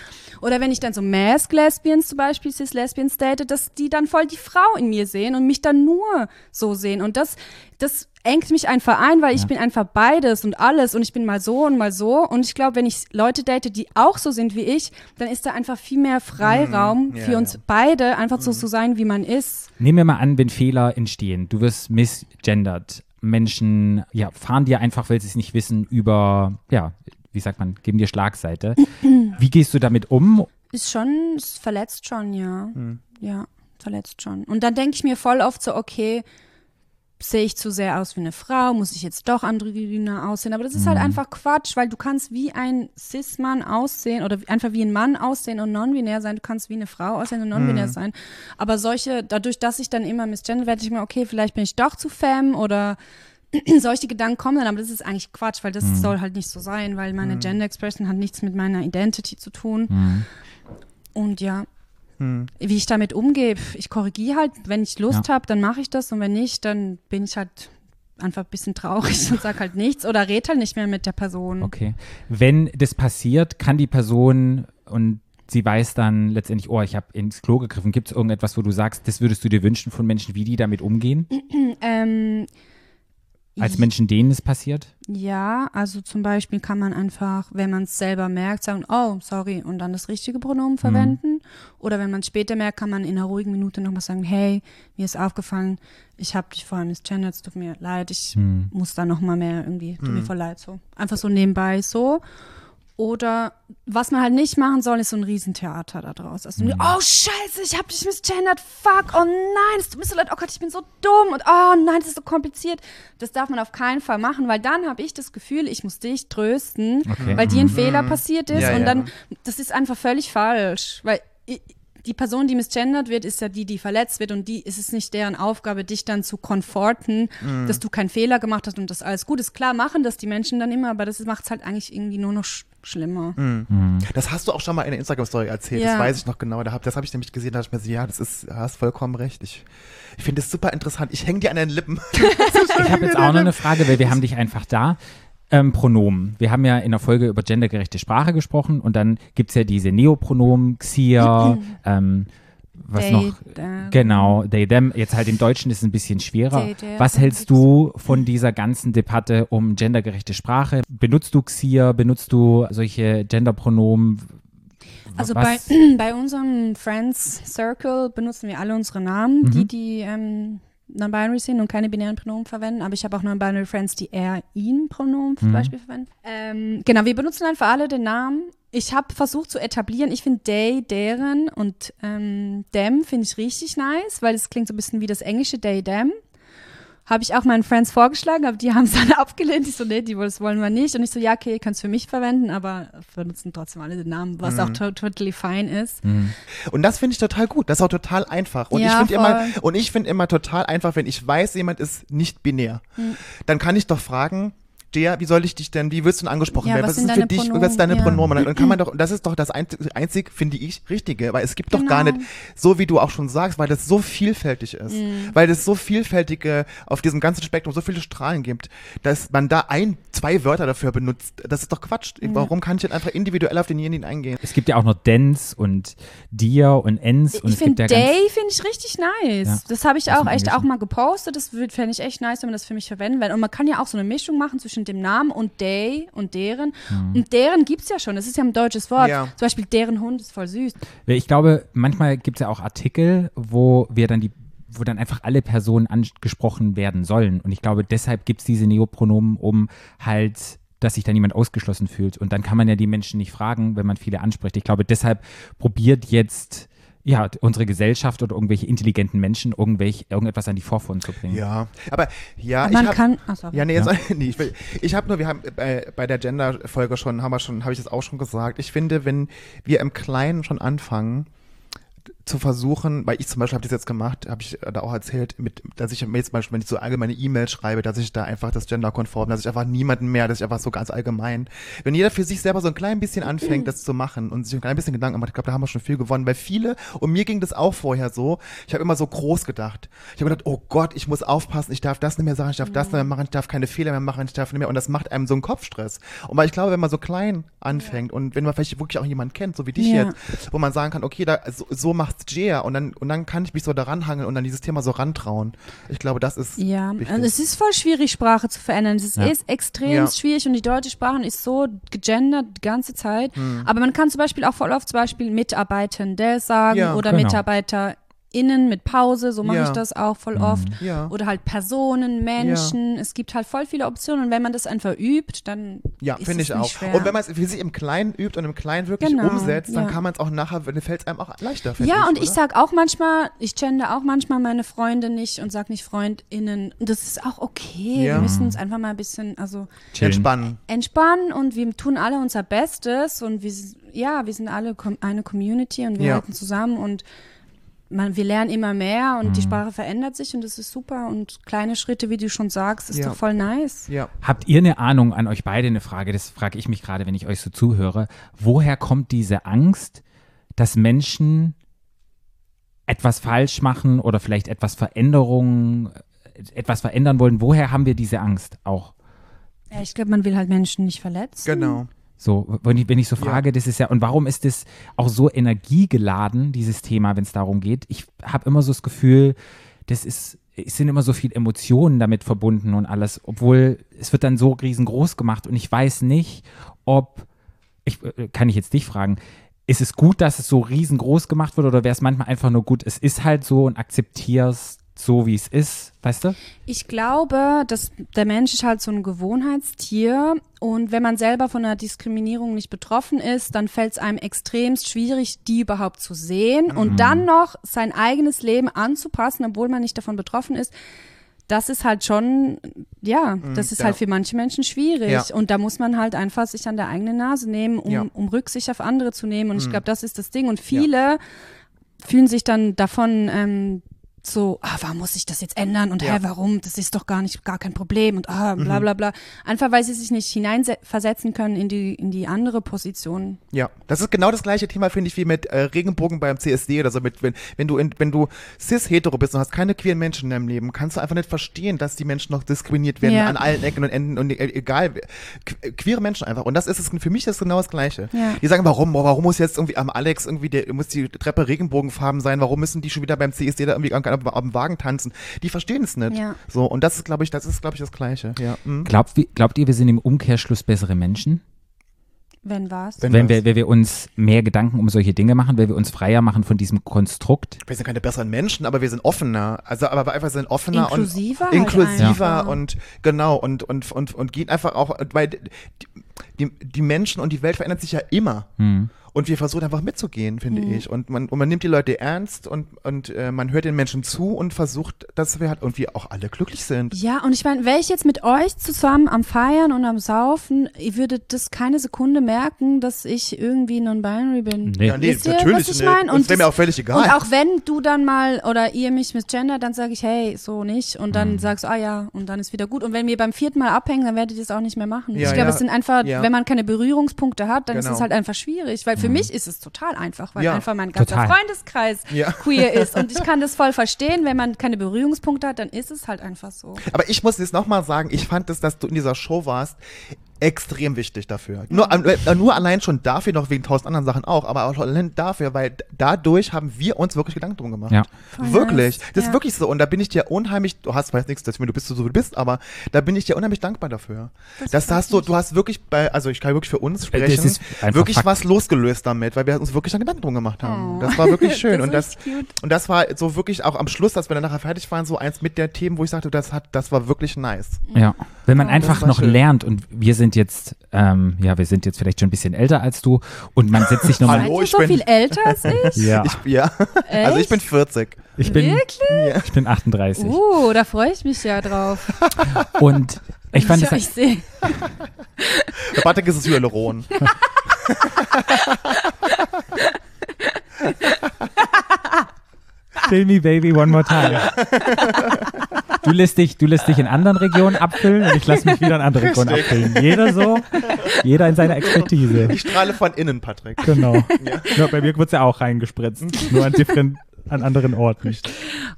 Oder wenn ich dann so Mask-Lesbians zum Beispiel, Cis-Lesbians date, dass die dann voll die Frau in mir sehen und mich dann nur so sehen. Und das, das engt mich einfach ein, weil ich bin einfach beides und alles und ich bin mal so und mal so. Und ich glaube, wenn ich Leute date, die auch so sind wie ich, dann ist da einfach viel mehr Freiraum Mhm. Ja, für uns. Mhm. beide, einfach so zu sein, wie man ist. Nehmen wir mal an, wenn Fehler entstehen. Du wirst misgendert. Menschen ja, fahren dir einfach, weil sie es nicht wissen, über, ja, wie sagt man, geben dir Schlagseite. <clears throat> Wie gehst du damit um? Ist schon, es verletzt schon, ja. Mhm. Ja, verletzt schon. Und dann denke ich mir voll oft so, okay, sehe ich zu sehr aus wie eine Frau, muss ich jetzt doch androgyner aussehen. Aber das ist halt einfach Quatsch, weil du kannst wie ein Cis-Mann aussehen oder einfach wie ein Mann aussehen und non-binär sein. Du kannst wie eine Frau aussehen und non-binär sein. Aber solche, dadurch, dass ich dann immer misgender werde, ich mir, okay, vielleicht bin ich doch zu femme oder <clears throat> solche Gedanken kommen dann, aber das ist eigentlich Quatsch, weil das soll halt nicht so sein, weil meine Gender Expression hat nichts mit meiner Identity zu tun. Und ja, wie ich damit umgehe, ich korrigiere halt, wenn ich Lust Ja. habe, dann mache ich das und wenn nicht, dann bin ich halt einfach ein bisschen traurig <laughs> und sag halt nichts oder red halt nicht mehr mit der Person. Okay. Wenn das passiert, kann die Person und sie weiß dann letztendlich, oh, ich habe ins Klo gegriffen. Gibt es irgendetwas, wo du sagst, das würdest du dir wünschen von Menschen, wie die damit umgehen? <clears throat> Ähm, als Menschen, denen es passiert? Ja, also zum Beispiel kann man einfach, wenn man es selber merkt, sagen, oh, sorry, und dann das richtige Pronomen verwenden. Oder wenn man es später merkt, kann man in einer ruhigen Minute nochmal sagen, hey, mir ist aufgefallen, ich habe dich vorher misgendert, es tut mir leid, ich muss da nochmal mehr irgendwie, tut mir voll leid, so. Einfach so nebenbei so. Oder was man halt nicht machen soll, ist so ein Riesentheater da draus. Also, oh scheiße, ich hab dich misgendert, fuck, oh nein, es tut mir so leid, oh Gott, ich bin so dumm und oh nein, das ist so kompliziert. Das darf man auf keinen Fall machen, weil dann habe ich das Gefühl, ich muss dich trösten, Okay. weil dir ein Fehler passiert ist Mhm. Ja, und ja. dann, das ist einfach völlig falsch, weil die Person, die misgendert wird, ist ja die, die verletzt wird und die ist es nicht deren Aufgabe, dich dann zu konforten, Mhm. dass du keinen Fehler gemacht hast und das alles gut ist. Klar machen das die Menschen dann immer, aber das macht es halt eigentlich irgendwie nur noch schlimmer. Mhm. Das hast du auch schon mal in der Instagram-Story erzählt, das Ja. weiß ich noch genau. Da hab, das habe ich nämlich gesehen, da dachte ich mir so, ja, das ist, du hast vollkommen recht. Ich, ich finde es super interessant. Ich hänge dir an den Lippen. <laughs> Ich habe jetzt auch noch eine Frage, weil wir haben dich einfach da. Ähm, Pronomen. Wir haben ja in der Folge über gendergerechte Sprache gesprochen und dann gibt es ja diese Neopronomen, Xia, <laughs> ähm, was They, noch? them. Genau, they, them. Jetzt halt im Deutschen ist es ein bisschen schwerer. They, their, Was hältst du von dieser ganzen Debatte um gendergerechte Sprache? Benutzt du Xia? Benutzt du solche Genderpronomen? Also bei, <clears throat> bei unserem Friends Circle benutzen wir alle unsere Namen, Mhm. die die ähm, non-binary sind und keine binären Pronomen verwenden. Aber ich habe auch non-binary Friends, die er, ihn Pronomen zum Mhm. Beispiel verwenden. Ähm, genau, wir benutzen einfach alle den Namen. Ich habe versucht zu etablieren, ich finde they, deren und ähm, them finde ich richtig nice, weil es klingt so ein bisschen wie das englische they, them. Habe ich auch meinen Friends vorgeschlagen, aber die <laughs> haben es dann abgelehnt. Ich so, nee, die, das wollen wir nicht. Und ich so, ja, okay, ihr könnt es für mich verwenden, aber benutzen trotzdem alle den Namen, was Mhm. auch to totally fine ist. Und das finde ich total gut. Das ist auch total einfach. Und Ja, ich finde immer, und ich finde immer total einfach, wenn ich weiß, jemand ist nicht binär, Hm. dann kann ich doch fragen, der, wie soll ich dich denn, wie wirst du denn angesprochen Ja, werden? was Was, ist sind denn für deine dich, Pronomen? was ist deine Ja. Pronomen? Und dann kann man <clears throat> doch, das ist doch das einzig, einzig finde ich, Richtige, weil es gibt doch gar Genau. nicht, so wie du auch schon sagst, weil das so vielfältig ist, Hm. weil es so vielfältige, auf diesem ganzen Spektrum so viele Strahlen gibt, dass man da ein, zwei Wörter dafür benutzt, das ist doch Quatsch. Warum kann ich denn einfach individuell auf denjenigen eingehen? Es gibt ja auch noch Dens und Dir und Ens und Ich es gibt finde ja ganz, Day finde ich richtig nice. Ja. Das habe ich Aus auch echt auch mal gepostet. Das fände ich echt nice, wenn man das für mich verwenden will. Und man kann ja auch so eine Mischung machen zwischen dem Namen und Day und deren. Und deren gibt es ja schon. Das ist ja ein deutsches Wort. Ja. Zum Beispiel deren Hund ist voll süß. Ich glaube, manchmal gibt es ja auch Artikel, wo wir dann die wo dann einfach alle Personen angesprochen werden sollen. Und ich glaube, deshalb gibt es diese Neopronomen, um halt, dass sich da niemand ausgeschlossen fühlt. Und dann kann man ja die Menschen nicht fragen, wenn man viele anspricht. Ich glaube, deshalb probiert jetzt ja, unsere Gesellschaft oder irgendwelche intelligenten Menschen irgendwelche, irgendetwas an die Vorfront zu bringen. Ja, aber ja, Aber ich man hab, kann. Ach, sorry. Ja, nee, jetzt, <laughs> nee ich, will- ich habe nur, wir haben bei, bei der Gender-Folge schon, haben wir schon, habe ich das auch schon gesagt. Ich finde, wenn wir im Kleinen schon anfangen, zu versuchen, weil ich zum Beispiel habe das jetzt gemacht, habe ich da auch erzählt, mit, dass ich mir jetzt zum Beispiel, wenn ich so allgemeine E-Mails schreibe, dass ich da einfach das Genderkonform, dass ich einfach niemanden mehr, dass ich einfach so ganz allgemein, wenn jeder für sich selber so ein klein bisschen anfängt, das zu machen und sich ein klein bisschen Gedanken macht, ich glaube, da haben wir schon viel gewonnen, weil viele, und mir ging das auch vorher so, ich habe immer so groß gedacht. Ich habe gedacht, oh Gott, ich muss aufpassen, ich darf das nicht mehr sagen, ich darf das nicht mehr machen, ich darf keine Fehler mehr machen, ich darf nicht mehr, und das macht einem so einen Kopfstress. Und weil ich glaube, wenn man so klein anfängt und wenn man vielleicht wirklich auch jemanden kennt, so wie dich Ja. jetzt, wo man sagen kann, okay, da, so, so macht's Jia und dann, und dann kann ich mich so daran hangeln und an dieses Thema so rantrauen. Ich glaube, das ist Ja, wichtig. also es ist voll schwierig, Sprache zu verändern. Es Ja. ist extrem Ja. schwierig und die deutsche Sprache ist so gegendert die ganze Zeit. Hm. Aber man kann zum Beispiel auch voll oft zum Beispiel Mitarbeitende sagen Ja, oder genau. MitarbeiterInnen mit Pause, so mache Ja. ich das auch voll oft. ja. Oder halt Personen, Menschen. Es gibt halt voll viele Optionen und wenn man das einfach übt, dann Ja, finde ich nicht auch. schwer. Und wenn man es für sich im Kleinen übt und im Kleinen wirklich Genau, umsetzt, dann ja. kann man es auch nachher, dann fällt es einem auch leichter. Ja, und ich oder? sag auch manchmal, ich gender auch manchmal meine Freunde nicht und sag nicht FreundInnen. Und das ist auch okay. Ja. Wir müssen uns einfach mal ein bisschen, also Chillen. Entspannen. entspannen und wir tun alle unser Bestes und wir, ja, wir sind alle eine Community und wir Ja. halten zusammen und man, wir lernen immer mehr und die Sprache verändert sich und das ist super und kleine Schritte, wie du schon sagst, ist Ja. doch voll nice. Ja. Habt ihr eine Ahnung an euch beide eine Frage? Das frage ich mich gerade, wenn ich euch so zuhöre. Woher kommt diese Angst, dass Menschen etwas falsch machen oder vielleicht etwas Veränderungen, etwas verändern wollen? Woher haben wir diese Angst auch? Ja, ich glaube, man will halt Menschen nicht verletzen. Genau. So, wenn ich, wenn ich so frage, das ist ja, und warum ist das auch so energiegeladen, dieses Thema, wenn es darum geht? Ich habe immer so das Gefühl, das ist es sind immer so viele Emotionen damit verbunden und alles, obwohl es wird dann so riesengroß gemacht und ich weiß nicht, ob, ich, äh, kann ich jetzt dich fragen, ist es gut, dass es so riesengroß gemacht wird oder wäre es manchmal einfach nur gut, es ist halt so und akzeptierst so, wie es ist, weißt du? Ich glaube, dass der Mensch ist halt so ein Gewohnheitstier und wenn man selber von einer Diskriminierung nicht betroffen ist, dann fällt es einem extremst schwierig, die überhaupt zu sehen und dann noch sein eigenes Leben anzupassen, obwohl man nicht davon betroffen ist. Das ist halt schon, ja, das ist ja. halt für manche Menschen schwierig. Ja. Und da muss man halt einfach sich an der eigenen Nase nehmen, um, Ja. um Rücksicht auf andere zu nehmen. Und ich glaube, das ist das Ding. Und viele fühlen sich dann davon ähm, so, ah, warum muss ich das jetzt ändern und Ja. hä, warum? Das ist doch gar nicht, gar kein Problem und ah, bla bla bla. Einfach weil sie sich nicht hineinversetzen können in die, in die andere Position. Ja, das ist genau das gleiche Thema, finde ich, wie mit äh, Regenbogen beim CSD oder so. Mit, wenn, wenn du in, wenn du cis-hetero bist und hast keine queeren Menschen in deinem Leben, kannst du einfach nicht verstehen, dass die Menschen noch diskriminiert werden Ja. an allen Ecken und Enden und e- egal, que- queere Menschen einfach. Und das ist es, für mich ist genau das Gleiche. Ja. Die sagen, warum, warum muss jetzt irgendwie am Alex irgendwie, der, muss die Treppe Regenbogenfarben sein, warum müssen die schon wieder beim CSD da irgendwie am, am, am Wagen tanzen? Die verstehen es nicht. Ja. So, und das ist, glaube ich, das ist, glaube ich, das Gleiche. Ja. Mhm. Glaubt, wie- glaubt ihr, wir sind im Umkehrschluss bessere Menschen? Wenn was? Wenn Wenn was? wir, wenn wir uns mehr Gedanken um solche Dinge machen, wenn wir uns freier machen von diesem Konstrukt? wir sind keine besseren Menschen, aber wir sind offener. Also, aber einfach sind offener Inklusiver und halt inklusiver einfach. und genau und und und und gehen einfach auch, weil die, die, die Menschen und die Welt verändert sich ja immer. Und wir versuchen einfach mitzugehen, finde Mhm. ich. Und man, und man nimmt die Leute ernst und, und äh, man hört den Menschen zu und versucht, dass wir halt irgendwie auch alle glücklich sind. Ja, und ich meine, wäre ich jetzt mit euch zusammen am Feiern und am Saufen, ihr würdet das keine Sekunde merken, dass ich irgendwie non-binary bin. Nee. Ja, nee, Wisst ihr, natürlich was ich nicht. meine? Und es wäre mir auch völlig egal. Und auch wenn du dann mal oder ihr mich misgendert, dann sage ich, hey, so nicht. Und Mhm. dann sagst du, ah ja, und dann ist wieder gut. Und wenn wir beim vierten Mal abhängen, dann werdet ihr das auch nicht mehr machen. Ja, ich glaube, ja. es sind einfach, Ja. wenn man keine Berührungspunkte hat, dann ist Genau. es halt einfach schwierig. Weil für mich ist es total einfach, weil Ja. einfach mein ganzer Total. Freundeskreis Ja. queer ist. Und ich <laughs> kann das voll verstehen, wenn man keine Berührungspunkte hat, dann ist es halt einfach so. Aber ich muss jetzt nochmal sagen, ich fand es, dass du in dieser Show warst, extrem wichtig dafür. Nur, an- äh, nur allein schon dafür, noch wegen tausend anderen Sachen auch, aber auch allein dafür, weil dadurch haben wir uns wirklich Gedanken drum gemacht. Ja. Voll Wirklich. nice. Das ist Ja. wirklich so. Und da bin ich dir unheimlich, du hast, weiß nichts, dass du bist so, wie du bist, aber da bin ich dir unheimlich dankbar dafür. Das, freut hast du, du hast wirklich bei, also ich kann wirklich für uns das sprechen, ist wirklich Fakt. was losgelöst damit, weil wir uns wirklich einen Gedanken drum gemacht haben. Oh. Das war wirklich <laughs> schön. Das und ist das, cute. und das war so wirklich auch am Schluss, dass wir dann nachher fertig waren, so eins mit der Themen, wo ich sagte, das hat, das war wirklich nice. Ja, wenn man Ja, einfach das noch schön. lernt und wir sind jetzt, ähm, ja, wir sind jetzt vielleicht schon ein bisschen älter als du und man setzt sich nochmal. <laughs> Hallo, ich so bin- viel älter als ich? Ja, Ich, ja. Also ich bin 40. ich bin, Wirklich? ich bin 38 Uh, da freue ich mich ja drauf. <laughs> und ich fand ich es euch sehe. Der Patrick ist es Hyaluron. <laughs> Fill me baby one more time. Du lässt dich, du lässt dich in anderen Regionen abfüllen und ich lasse mich wieder in andere Regionen abfüllen. Jeder so, jeder in seiner Expertise. Ich strahle von innen, Patrick. Genau. Ja. bei mir wird's ja auch reingespritzt, nur an different, an anderen Orten.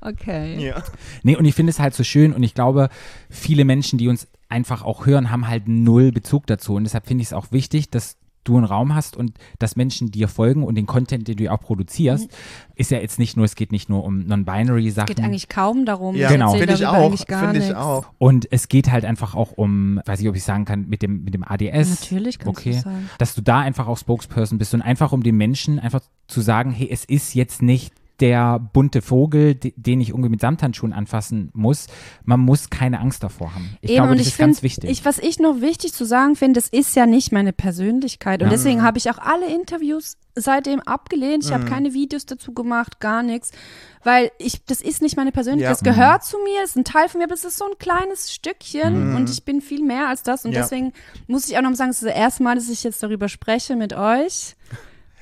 Okay. Ja. Nee, und ich finde es halt so schön und ich glaube, viele Menschen, die uns einfach auch hören, haben halt null Bezug dazu. Und deshalb finde ich es auch wichtig, dass du einen Raum hast und dass Menschen dir folgen und den Content, den du auch produzierst, ist ja jetzt nicht nur, es geht nicht nur um non-binary Es geht eigentlich kaum darum. Ja, Genau. Finde ich auch. Finde ich auch. Und es geht halt einfach auch um, weiß ich, ob ich sagen kann, mit dem, mit dem ADS. Natürlich kannst okay, du sagen. Dass du da einfach auch Spokesperson bist und einfach um den Menschen einfach zu sagen, hey, es ist jetzt nicht der bunte Vogel, de- den ich irgendwie mit Samthandschuhen anfassen muss. Man muss keine Angst davor haben. Ich Eben, glaube, und das ich ist ganz find, wichtig. Ich, was ich noch wichtig zu sagen finde, das ist ja nicht meine Persönlichkeit. Und Ja. deswegen habe ich auch alle Interviews seitdem abgelehnt. Ich Mhm. habe keine Videos dazu gemacht, gar nichts. Weil ich, das ist nicht meine Persönlichkeit. Ja. Das gehört zu mir, ist ein Teil von mir, aber es ist so ein kleines Stückchen und ich bin viel mehr als das. Und Mhm. Ja. deswegen muss ich auch noch sagen, es ist das erste Mal, dass ich jetzt darüber spreche mit euch.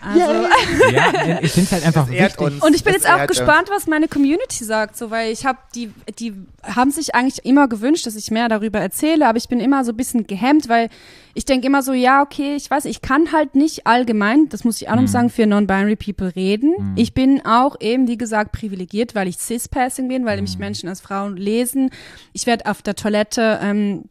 Also, <laughs> ja, ich finde es halt einfach wichtig. uns. Und ich bin Das jetzt auch gespannt, was meine Community sagt, so weil ich habe die die haben sich eigentlich immer gewünscht, dass ich mehr darüber erzähle, aber ich bin immer so ein bisschen gehemmt, weil ich denke immer so, ja, okay, ich weiß, ich kann halt nicht allgemein, das muss ich auch noch sagen, für non-binary people reden. Ich bin auch eben, wie gesagt, privilegiert, weil ich cis-passing bin, weil mich Menschen als Frauen lesen. Ich werde auf der Toilette ähm,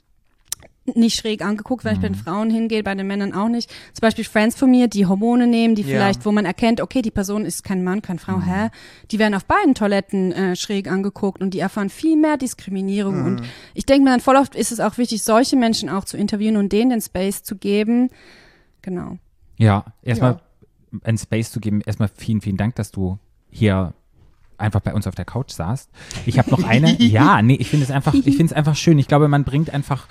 nicht schräg angeguckt, wenn ich Mhm. bei den Frauen hingehe, bei den Männern auch nicht. Zum Beispiel Friends von mir, die Hormone nehmen, die Ja. vielleicht, wo man erkennt, okay, die Person ist kein Mann, keine Mhm. Frau, hä? Die werden auf beiden Toiletten äh, schräg angeguckt und die erfahren viel mehr Diskriminierung. Mhm. Und ich denke mir dann voll oft ist es auch wichtig, solche Menschen auch zu interviewen und denen den Space zu geben. Genau. Ja, erstmal Ja. einen Space zu geben. Erstmal vielen, vielen Dank, dass du hier einfach bei uns auf der Couch saßt. Ich habe noch eine. <laughs> ja, nee, ich finde es einfach, ich finde es einfach schön. Ich glaube, man bringt einfach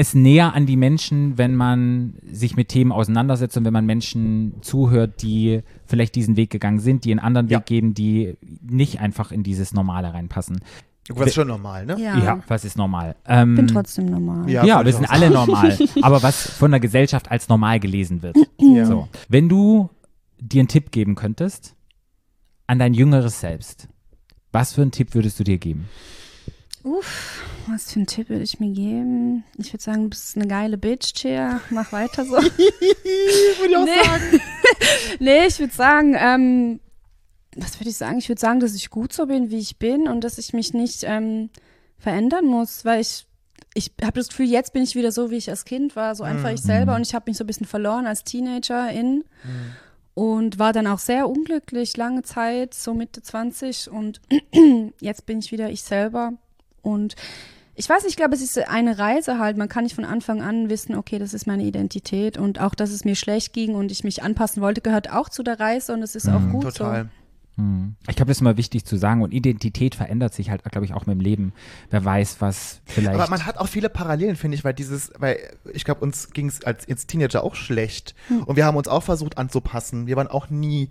es näher an die Menschen, wenn man sich mit Themen auseinandersetzt und wenn man Menschen zuhört, die vielleicht diesen Weg gegangen sind, die einen anderen Ja. Weg gehen, die nicht einfach in dieses Normale reinpassen. Was ist schon normal, ne? Ja. Ja, was ist normal? Ähm, Ich bin trotzdem normal. Ja, ja, wir sind alle <laughs> normal. Aber was von der Gesellschaft als normal gelesen wird. Ja. So. Wenn du dir einen Tipp geben könntest an dein jüngeres Selbst, was für einen Tipp würdest du dir geben? Uff, was für einen Tipp würde ich mir geben? Ich würde sagen, du bist eine geile Bitch, Chair. Mach weiter so. <laughs> Würde ich auch Nee. sagen. <laughs> nee, ich würde sagen, ähm, was würde ich sagen? Ich würde sagen, dass ich gut so bin, wie ich bin und dass ich mich nicht ähm, verändern muss, weil ich ich habe das Gefühl, jetzt bin ich wieder so, wie ich als Kind war, so einfach ich selber und ich habe mich so ein bisschen verloren als Teenagerin und war dann auch sehr unglücklich lange Zeit, so Mitte 20 und <clears throat> jetzt bin ich wieder ich selber und ich weiß nicht, ich glaube, es ist eine Reise halt. Man kann nicht von Anfang an wissen, okay, das ist meine Identität und auch, dass es mir schlecht ging und ich mich anpassen wollte, gehört auch zu der Reise und es ist auch gut Total. Hm. Ich glaube, das ist immer wichtig zu sagen. Und Identität verändert sich halt, glaube ich, auch mit dem Leben. Wer weiß, was vielleicht. Aber man hat auch viele Parallelen, finde ich, weil dieses, weil ich glaube, uns ging es als, als Teenager auch schlecht. Hm. Und wir haben uns auch versucht anzupassen. Wir waren auch nie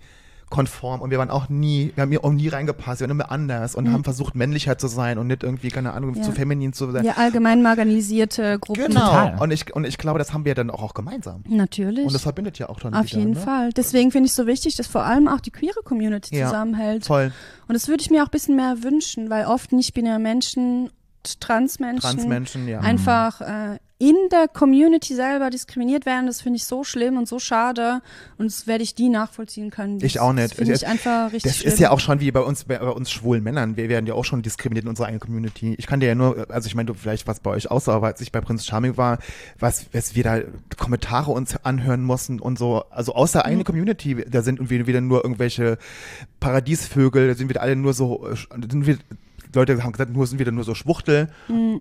konform und wir waren auch nie, wir haben hier auch nie reingepasst, wir waren immer anders und haben versucht, männlicher zu sein und nicht irgendwie, keine Ahnung. Ja. zu feminin zu sein. Ja, allgemein marginalisierte Gruppen. Genau. Total. Und ich, und ich glaube, das haben wir dann auch, auch gemeinsam. Natürlich. Und das verbindet ja auch dann Auf wieder, jeden ne? Fall. Deswegen finde ich es so wichtig, dass vor allem auch die queere Community Ja. zusammenhält. Voll. Und das würde ich mir auch ein bisschen mehr wünschen, weil oft nicht-binäre Menschen, Transmenschen, Transmenschen, ja. einfach äh, in der Community selber diskriminiert werden. Das finde ich so schlimm und so schade. Und das werde ich die nachvollziehen können. Ich auch nicht. Das ich einfach richtig Das schlimm. ist ja auch schon wie bei uns, bei, bei uns schwulen Männern. Wir werden ja auch schon diskriminiert in unserer eigenen Community. Ich kann dir ja nur, also ich meine, du vielleicht was bei euch aussah, aber als ich bei Prinz Charming war, was, was wir da Kommentare uns anhören mussten und so, also aus der Mhm. eigenen Community, da sind irgendwie wieder nur irgendwelche Paradiesvögel, da sind wir alle nur so, äh, sind wir, Leute haben gesagt, nur sind wieder nur so Schwuchtel.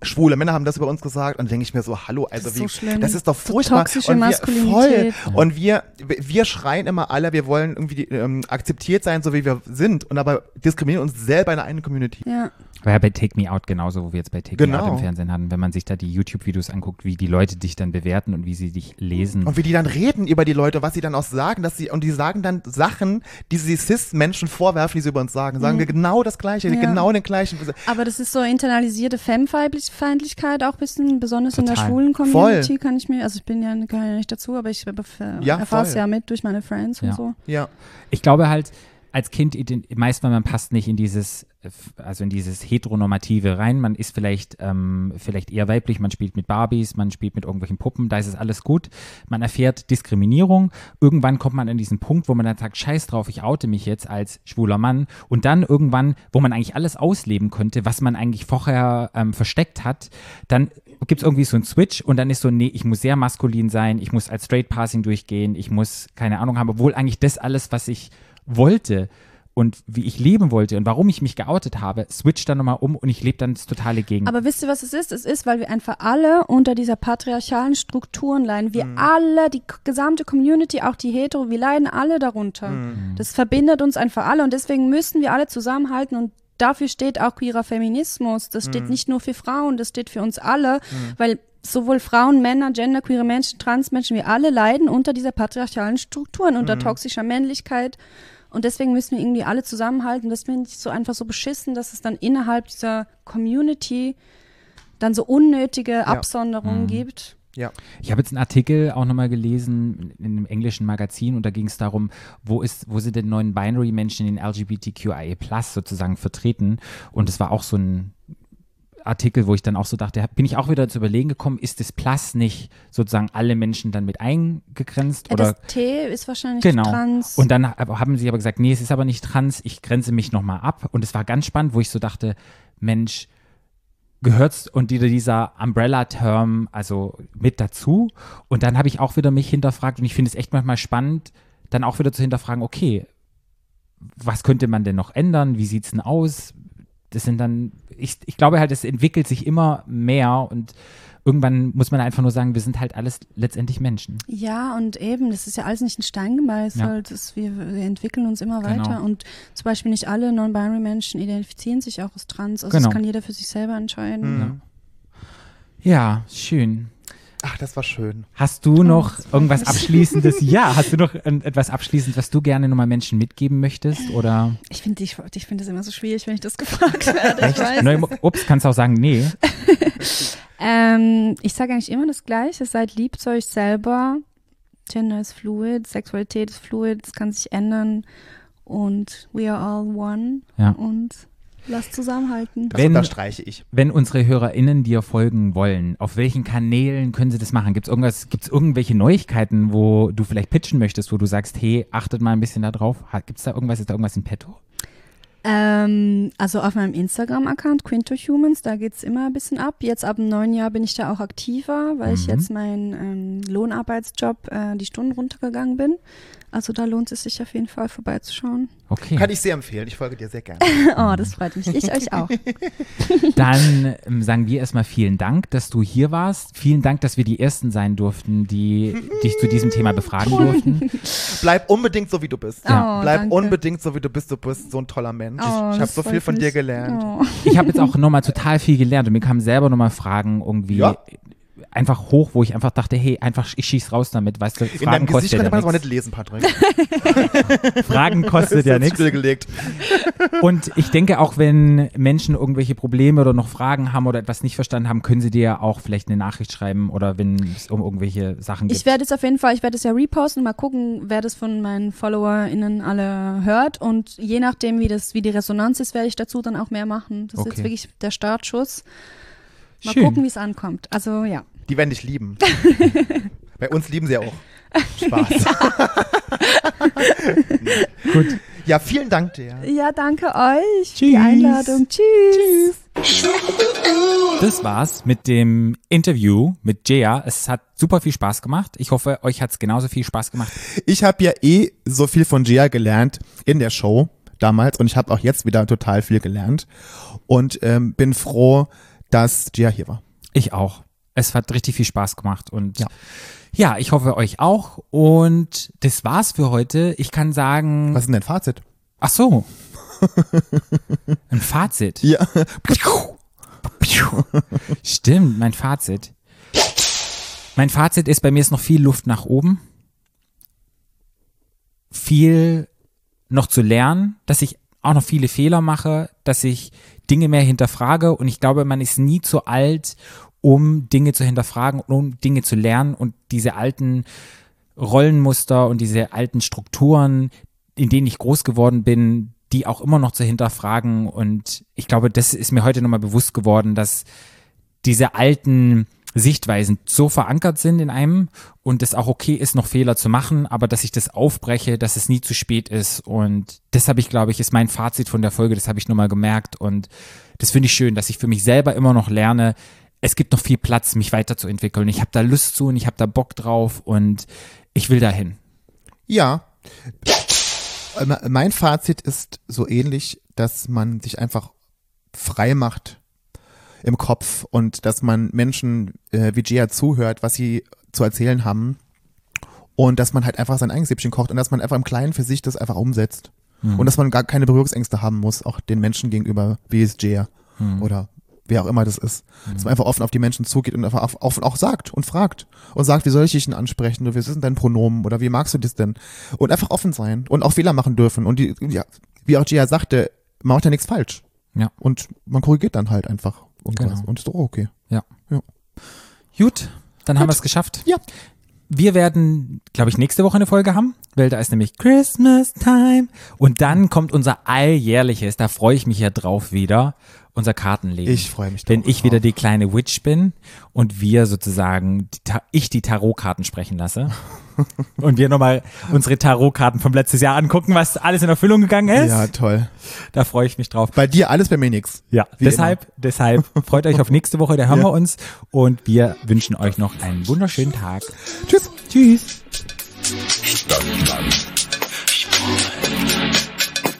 Schwule Männer haben das über uns gesagt. Und dann denke ich mir so, hallo, also ist wie, so das ist doch So furchtbar. toxische und wir, Maskulinität. Voll. Und wir, wir schreien immer alle, wir wollen irgendwie ähm, akzeptiert sein, so wie wir sind. Und aber diskriminieren uns selber in der eigenen Community. ja. War ja bei Take Me Out genauso, wo wir jetzt bei Take Me Genau. Out im Fernsehen hatten, wenn man sich da die YouTube-Videos anguckt, wie die Leute dich dann bewerten und wie sie dich lesen. Und wie die dann reden über die Leute, was sie dann auch sagen, dass sie, und die sagen dann Sachen, die sie Cis-Menschen vorwerfen, die sie über uns sagen. Sagen wir genau das Gleiche, Ja. genau den gleichen. Aber das ist so internalisierte Femme-Feindlichkeit auch ein bisschen, besonders in der Total. schwulen Community, kann ich mir, also ich bin ja, nicht dazu, aber ich erfahre Ja, es voll. ja mit durch meine Friends Ja. und so. Ja. Ich glaube halt, als Kind, meistens man passt nicht in dieses, also in dieses Heteronormative rein. Man ist vielleicht, ähm, vielleicht eher weiblich, man spielt mit Barbies, man spielt mit irgendwelchen Puppen, da ist es alles gut. Man erfährt Diskriminierung. Irgendwann kommt man an diesen Punkt, wo man dann sagt, scheiß drauf, ich oute mich jetzt als schwuler Mann. Und dann irgendwann, wo man eigentlich alles ausleben könnte, was man eigentlich vorher ähm, versteckt hat, dann gibt es irgendwie so einen Switch und dann ist so, nee, ich muss sehr maskulin sein, ich muss als Straight Passing durchgehen, ich muss keine Ahnung haben, obwohl eigentlich das alles, was ich wollte und wie ich leben wollte und warum ich mich geoutet habe, switcht dann nochmal um und ich lebe dann das totale Gegenteil. Aber wisst ihr, was es ist? Es ist, weil wir einfach alle unter dieser patriarchalen Strukturen leiden. Wir alle, die gesamte Community, auch die Hetero, wir leiden alle darunter. Das verbindet uns einfach alle und deswegen müssen wir alle zusammenhalten und dafür steht auch queerer Feminismus. Das steht nicht nur für Frauen, das steht für uns alle, weil sowohl Frauen, Männer, genderqueere Menschen, Transmenschen, wir alle leiden unter dieser patriarchalen Strukturen, unter toxischer Männlichkeit. Und deswegen müssen wir irgendwie alle zusammenhalten. Das finde ich so einfach so beschissen, dass es dann innerhalb dieser Community dann so unnötige Absonderungen gibt. Ja. Ich habe jetzt einen Artikel auch nochmal gelesen in einem englischen Magazin und da ging es darum, wo ist, wo sind denn neuen Binary-Menschen in LGBTQIA Plus sozusagen vertreten? Und es war auch so ein Artikel, wo ich dann auch so dachte, bin ich auch wieder zu überlegen gekommen, ist das Plus nicht sozusagen alle Menschen dann mit eingegrenzt Ja, oder das T ist wahrscheinlich Genau. trans. Und dann hab- haben sie aber gesagt, nee, es ist aber nicht trans, ich grenze mich nochmal ab. Und es war ganz spannend, wo ich so dachte, Mensch, gehört und die- dieser Umbrella-Term also mit dazu. Und dann habe ich auch wieder mich hinterfragt und ich finde es echt manchmal spannend, dann auch wieder zu hinterfragen, okay, was könnte man denn noch ändern? Wie sieht es denn aus? Das sind dann, ich, ich glaube halt, es entwickelt sich immer mehr und irgendwann muss man einfach nur sagen, wir sind halt alles letztendlich Menschen. Ja, und eben, das ist ja alles nicht in Stein gemeißelt. Das, wir, wir entwickeln uns immer Genau. weiter. Und zum Beispiel nicht alle non-binary Menschen identifizieren sich auch als trans. Also Genau. das kann jeder für sich selber entscheiden. Ja, schön. Ach, das war schön. Hast du noch freut irgendwas. Abschließendes? <laughs> Ja, hast du noch etwas Abschließendes, was du gerne nochmal Menschen mitgeben möchtest? Oder? Ich finde ich, ich finde das immer so schwierig, wenn ich das <laughs> gefragt werde. Ich weiß. Ne, ups, kannst auch sagen, nee. <laughs> Ähm, ich sage eigentlich immer das Gleiche. Seid lieb zu euch selber. Gender ist fluid, Sexualität ist fluid, es kann sich ändern. Und we are all one. Ja. Und lasst zusammenhalten. Das Wenn- unterstreiche ich. Wenn unsere HörerInnen dir folgen wollen, auf welchen Kanälen können sie das machen? Gibt es irgendwas, gibt's irgendwelche Neuigkeiten, wo du vielleicht pitchen möchtest, wo du sagst, hey, achtet mal ein bisschen da drauf? Gibt es da irgendwas, ist da irgendwas in petto? Ähm, also auf meinem Instagram-Account QuintoHumans, da geht's immer ein bisschen ab. Jetzt ab dem neuen Jahr bin ich da auch aktiver, weil ich Mhm. jetzt meinen ähm, Lohnarbeitsjob äh, die Stunden runtergegangen bin. Also da lohnt es sich auf jeden Fall vorbeizuschauen. Okay. Kann ich sehr empfehlen. Ich folge dir sehr gerne. <laughs> Oh, das freut mich. Ich euch auch. <laughs> Dann ähm, sagen wir erstmal vielen Dank, dass du hier warst. Vielen Dank, dass wir die Ersten sein durften, die dich zu diesem Thema befragen <laughs> durften. Bleib unbedingt so, wie du bist. Ja. Oh, Bleib danke. unbedingt so, wie du bist. Du bist so ein toller Mensch. Oh, ich habe das so viel von dir gelernt. Oh. Ich habe jetzt auch nochmal total viel gelernt und mir kamen selber nochmal Fragen irgendwie Ja. Einfach hoch, wo ich einfach dachte, hey, einfach, ich schieß raus damit, weißt du, In Fragen deinem Gesicht kostet man ja das auch nicht nichts. lesen, Patrick. <laughs> <laughs> Fragen kostet ja Ist nichts. Und ich denke auch, wenn Menschen irgendwelche Probleme oder noch Fragen haben oder etwas nicht verstanden haben, können sie dir ja auch vielleicht eine Nachricht schreiben oder wenn es um irgendwelche Sachen geht. Ich werde es auf jeden Fall, ich werde es ja reposten, mal gucken, wer das von meinen FollowerInnen alle hört. Und je nachdem, wie das, wie die Resonanz ist, werde ich dazu dann auch mehr machen. Das ist Okay. jetzt wirklich der Startschuss. Mal Schön. gucken, wie es ankommt. Also ja. Die werden dich lieben. <laughs> Bei uns lieben sie ja auch. <laughs> Spaß. <laughs> Gut. Ja, vielen Dank dir. Ja, danke euch für Tschüss. die Einladung. Tschüss. Das war's mit dem Interview mit Jaya. Es hat super viel Spaß gemacht. Ich hoffe, euch hat's genauso viel Spaß gemacht. Ich habe ja eh so viel von Gia gelernt in der Show damals und ich habe auch jetzt wieder total viel gelernt und ähm, bin froh, dass Gia hier war. Ich auch. Es hat richtig viel Spaß gemacht und Ja. ja, ich hoffe euch auch. Und das war's für heute. Ich kann sagen, Was ist denn dein Fazit? ach so. Ein Fazit. Ja. Stimmt, mein Fazit. Mein Fazit ist, bei mir ist noch viel Luft nach oben. Viel noch zu lernen, dass ich auch noch viele Fehler mache, dass ich Dinge mehr hinterfrage und ich glaube, man ist nie zu alt, um Dinge zu hinterfragen um Dinge zu lernen und diese alten Rollenmuster und diese alten Strukturen, in denen ich groß geworden bin, die auch immer noch zu hinterfragen. Und ich glaube, das ist mir heute nochmal bewusst geworden, dass diese alten Sichtweisen so verankert sind in einem und es auch okay ist, noch Fehler zu machen, aber dass ich das aufbreche, dass es nie zu spät ist. Und das habe ich, glaube ich, ist mein Fazit von der Folge, das habe ich nochmal gemerkt. Und das finde ich schön, dass ich für mich selber immer noch lerne, es gibt noch viel Platz, mich weiterzuentwickeln. Ich habe da Lust zu und ich habe da Bock drauf und ich will dahin. Ja. Äh, Mein Fazit ist so ähnlich, dass man sich einfach frei macht im Kopf und dass man Menschen äh, wie Gia zuhört, was sie zu erzählen haben und dass man halt einfach sein eigenes Süppchen kocht und dass man einfach im Kleinen für sich das einfach umsetzt und dass man gar keine Berührungsängste haben muss, auch den Menschen gegenüber, wie es Gia oder wer auch immer das ist. Dass man einfach offen auf die Menschen zugeht und einfach offen auch sagt und fragt und sagt, wie soll ich dich denn ansprechen oder wie ist denn dein Pronomen oder wie magst du das denn? Und einfach offen sein und auch Fehler machen dürfen. Und die, ja, wie auch Gia sagte, man macht ja nichts falsch. Ja. Und man korrigiert dann halt einfach irgendwas. Genau. Und ist doch okay. Ja. Ja. Gut, dann haben wir es geschafft. Ja. Wir werden, glaube ich, nächste Woche eine Folge haben, weil da ist nämlich Christmas Time. Und dann kommt unser alljährliches, da freue ich mich ja drauf wieder, unser Kartenlegen. Ich freue mich Wenn drauf. ich wieder die kleine Witch bin und wir sozusagen, die ich die Tarotkarten sprechen lasse. <laughs> und wir nochmal unsere Tarotkarten vom letztes Jahr angucken, was alles in Erfüllung gegangen ist. Ja, toll. Da freue ich mich drauf. Bei dir alles, bei mir nix. Ja, Wie deshalb, deshalb freut euch auf nächste Woche, da hören Ja. wir uns und wir wünschen euch noch einen wunderschönen Tag. Tschüss. Tschüss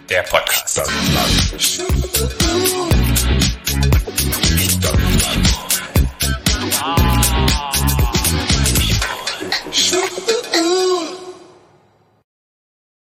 der Podcast. Ah.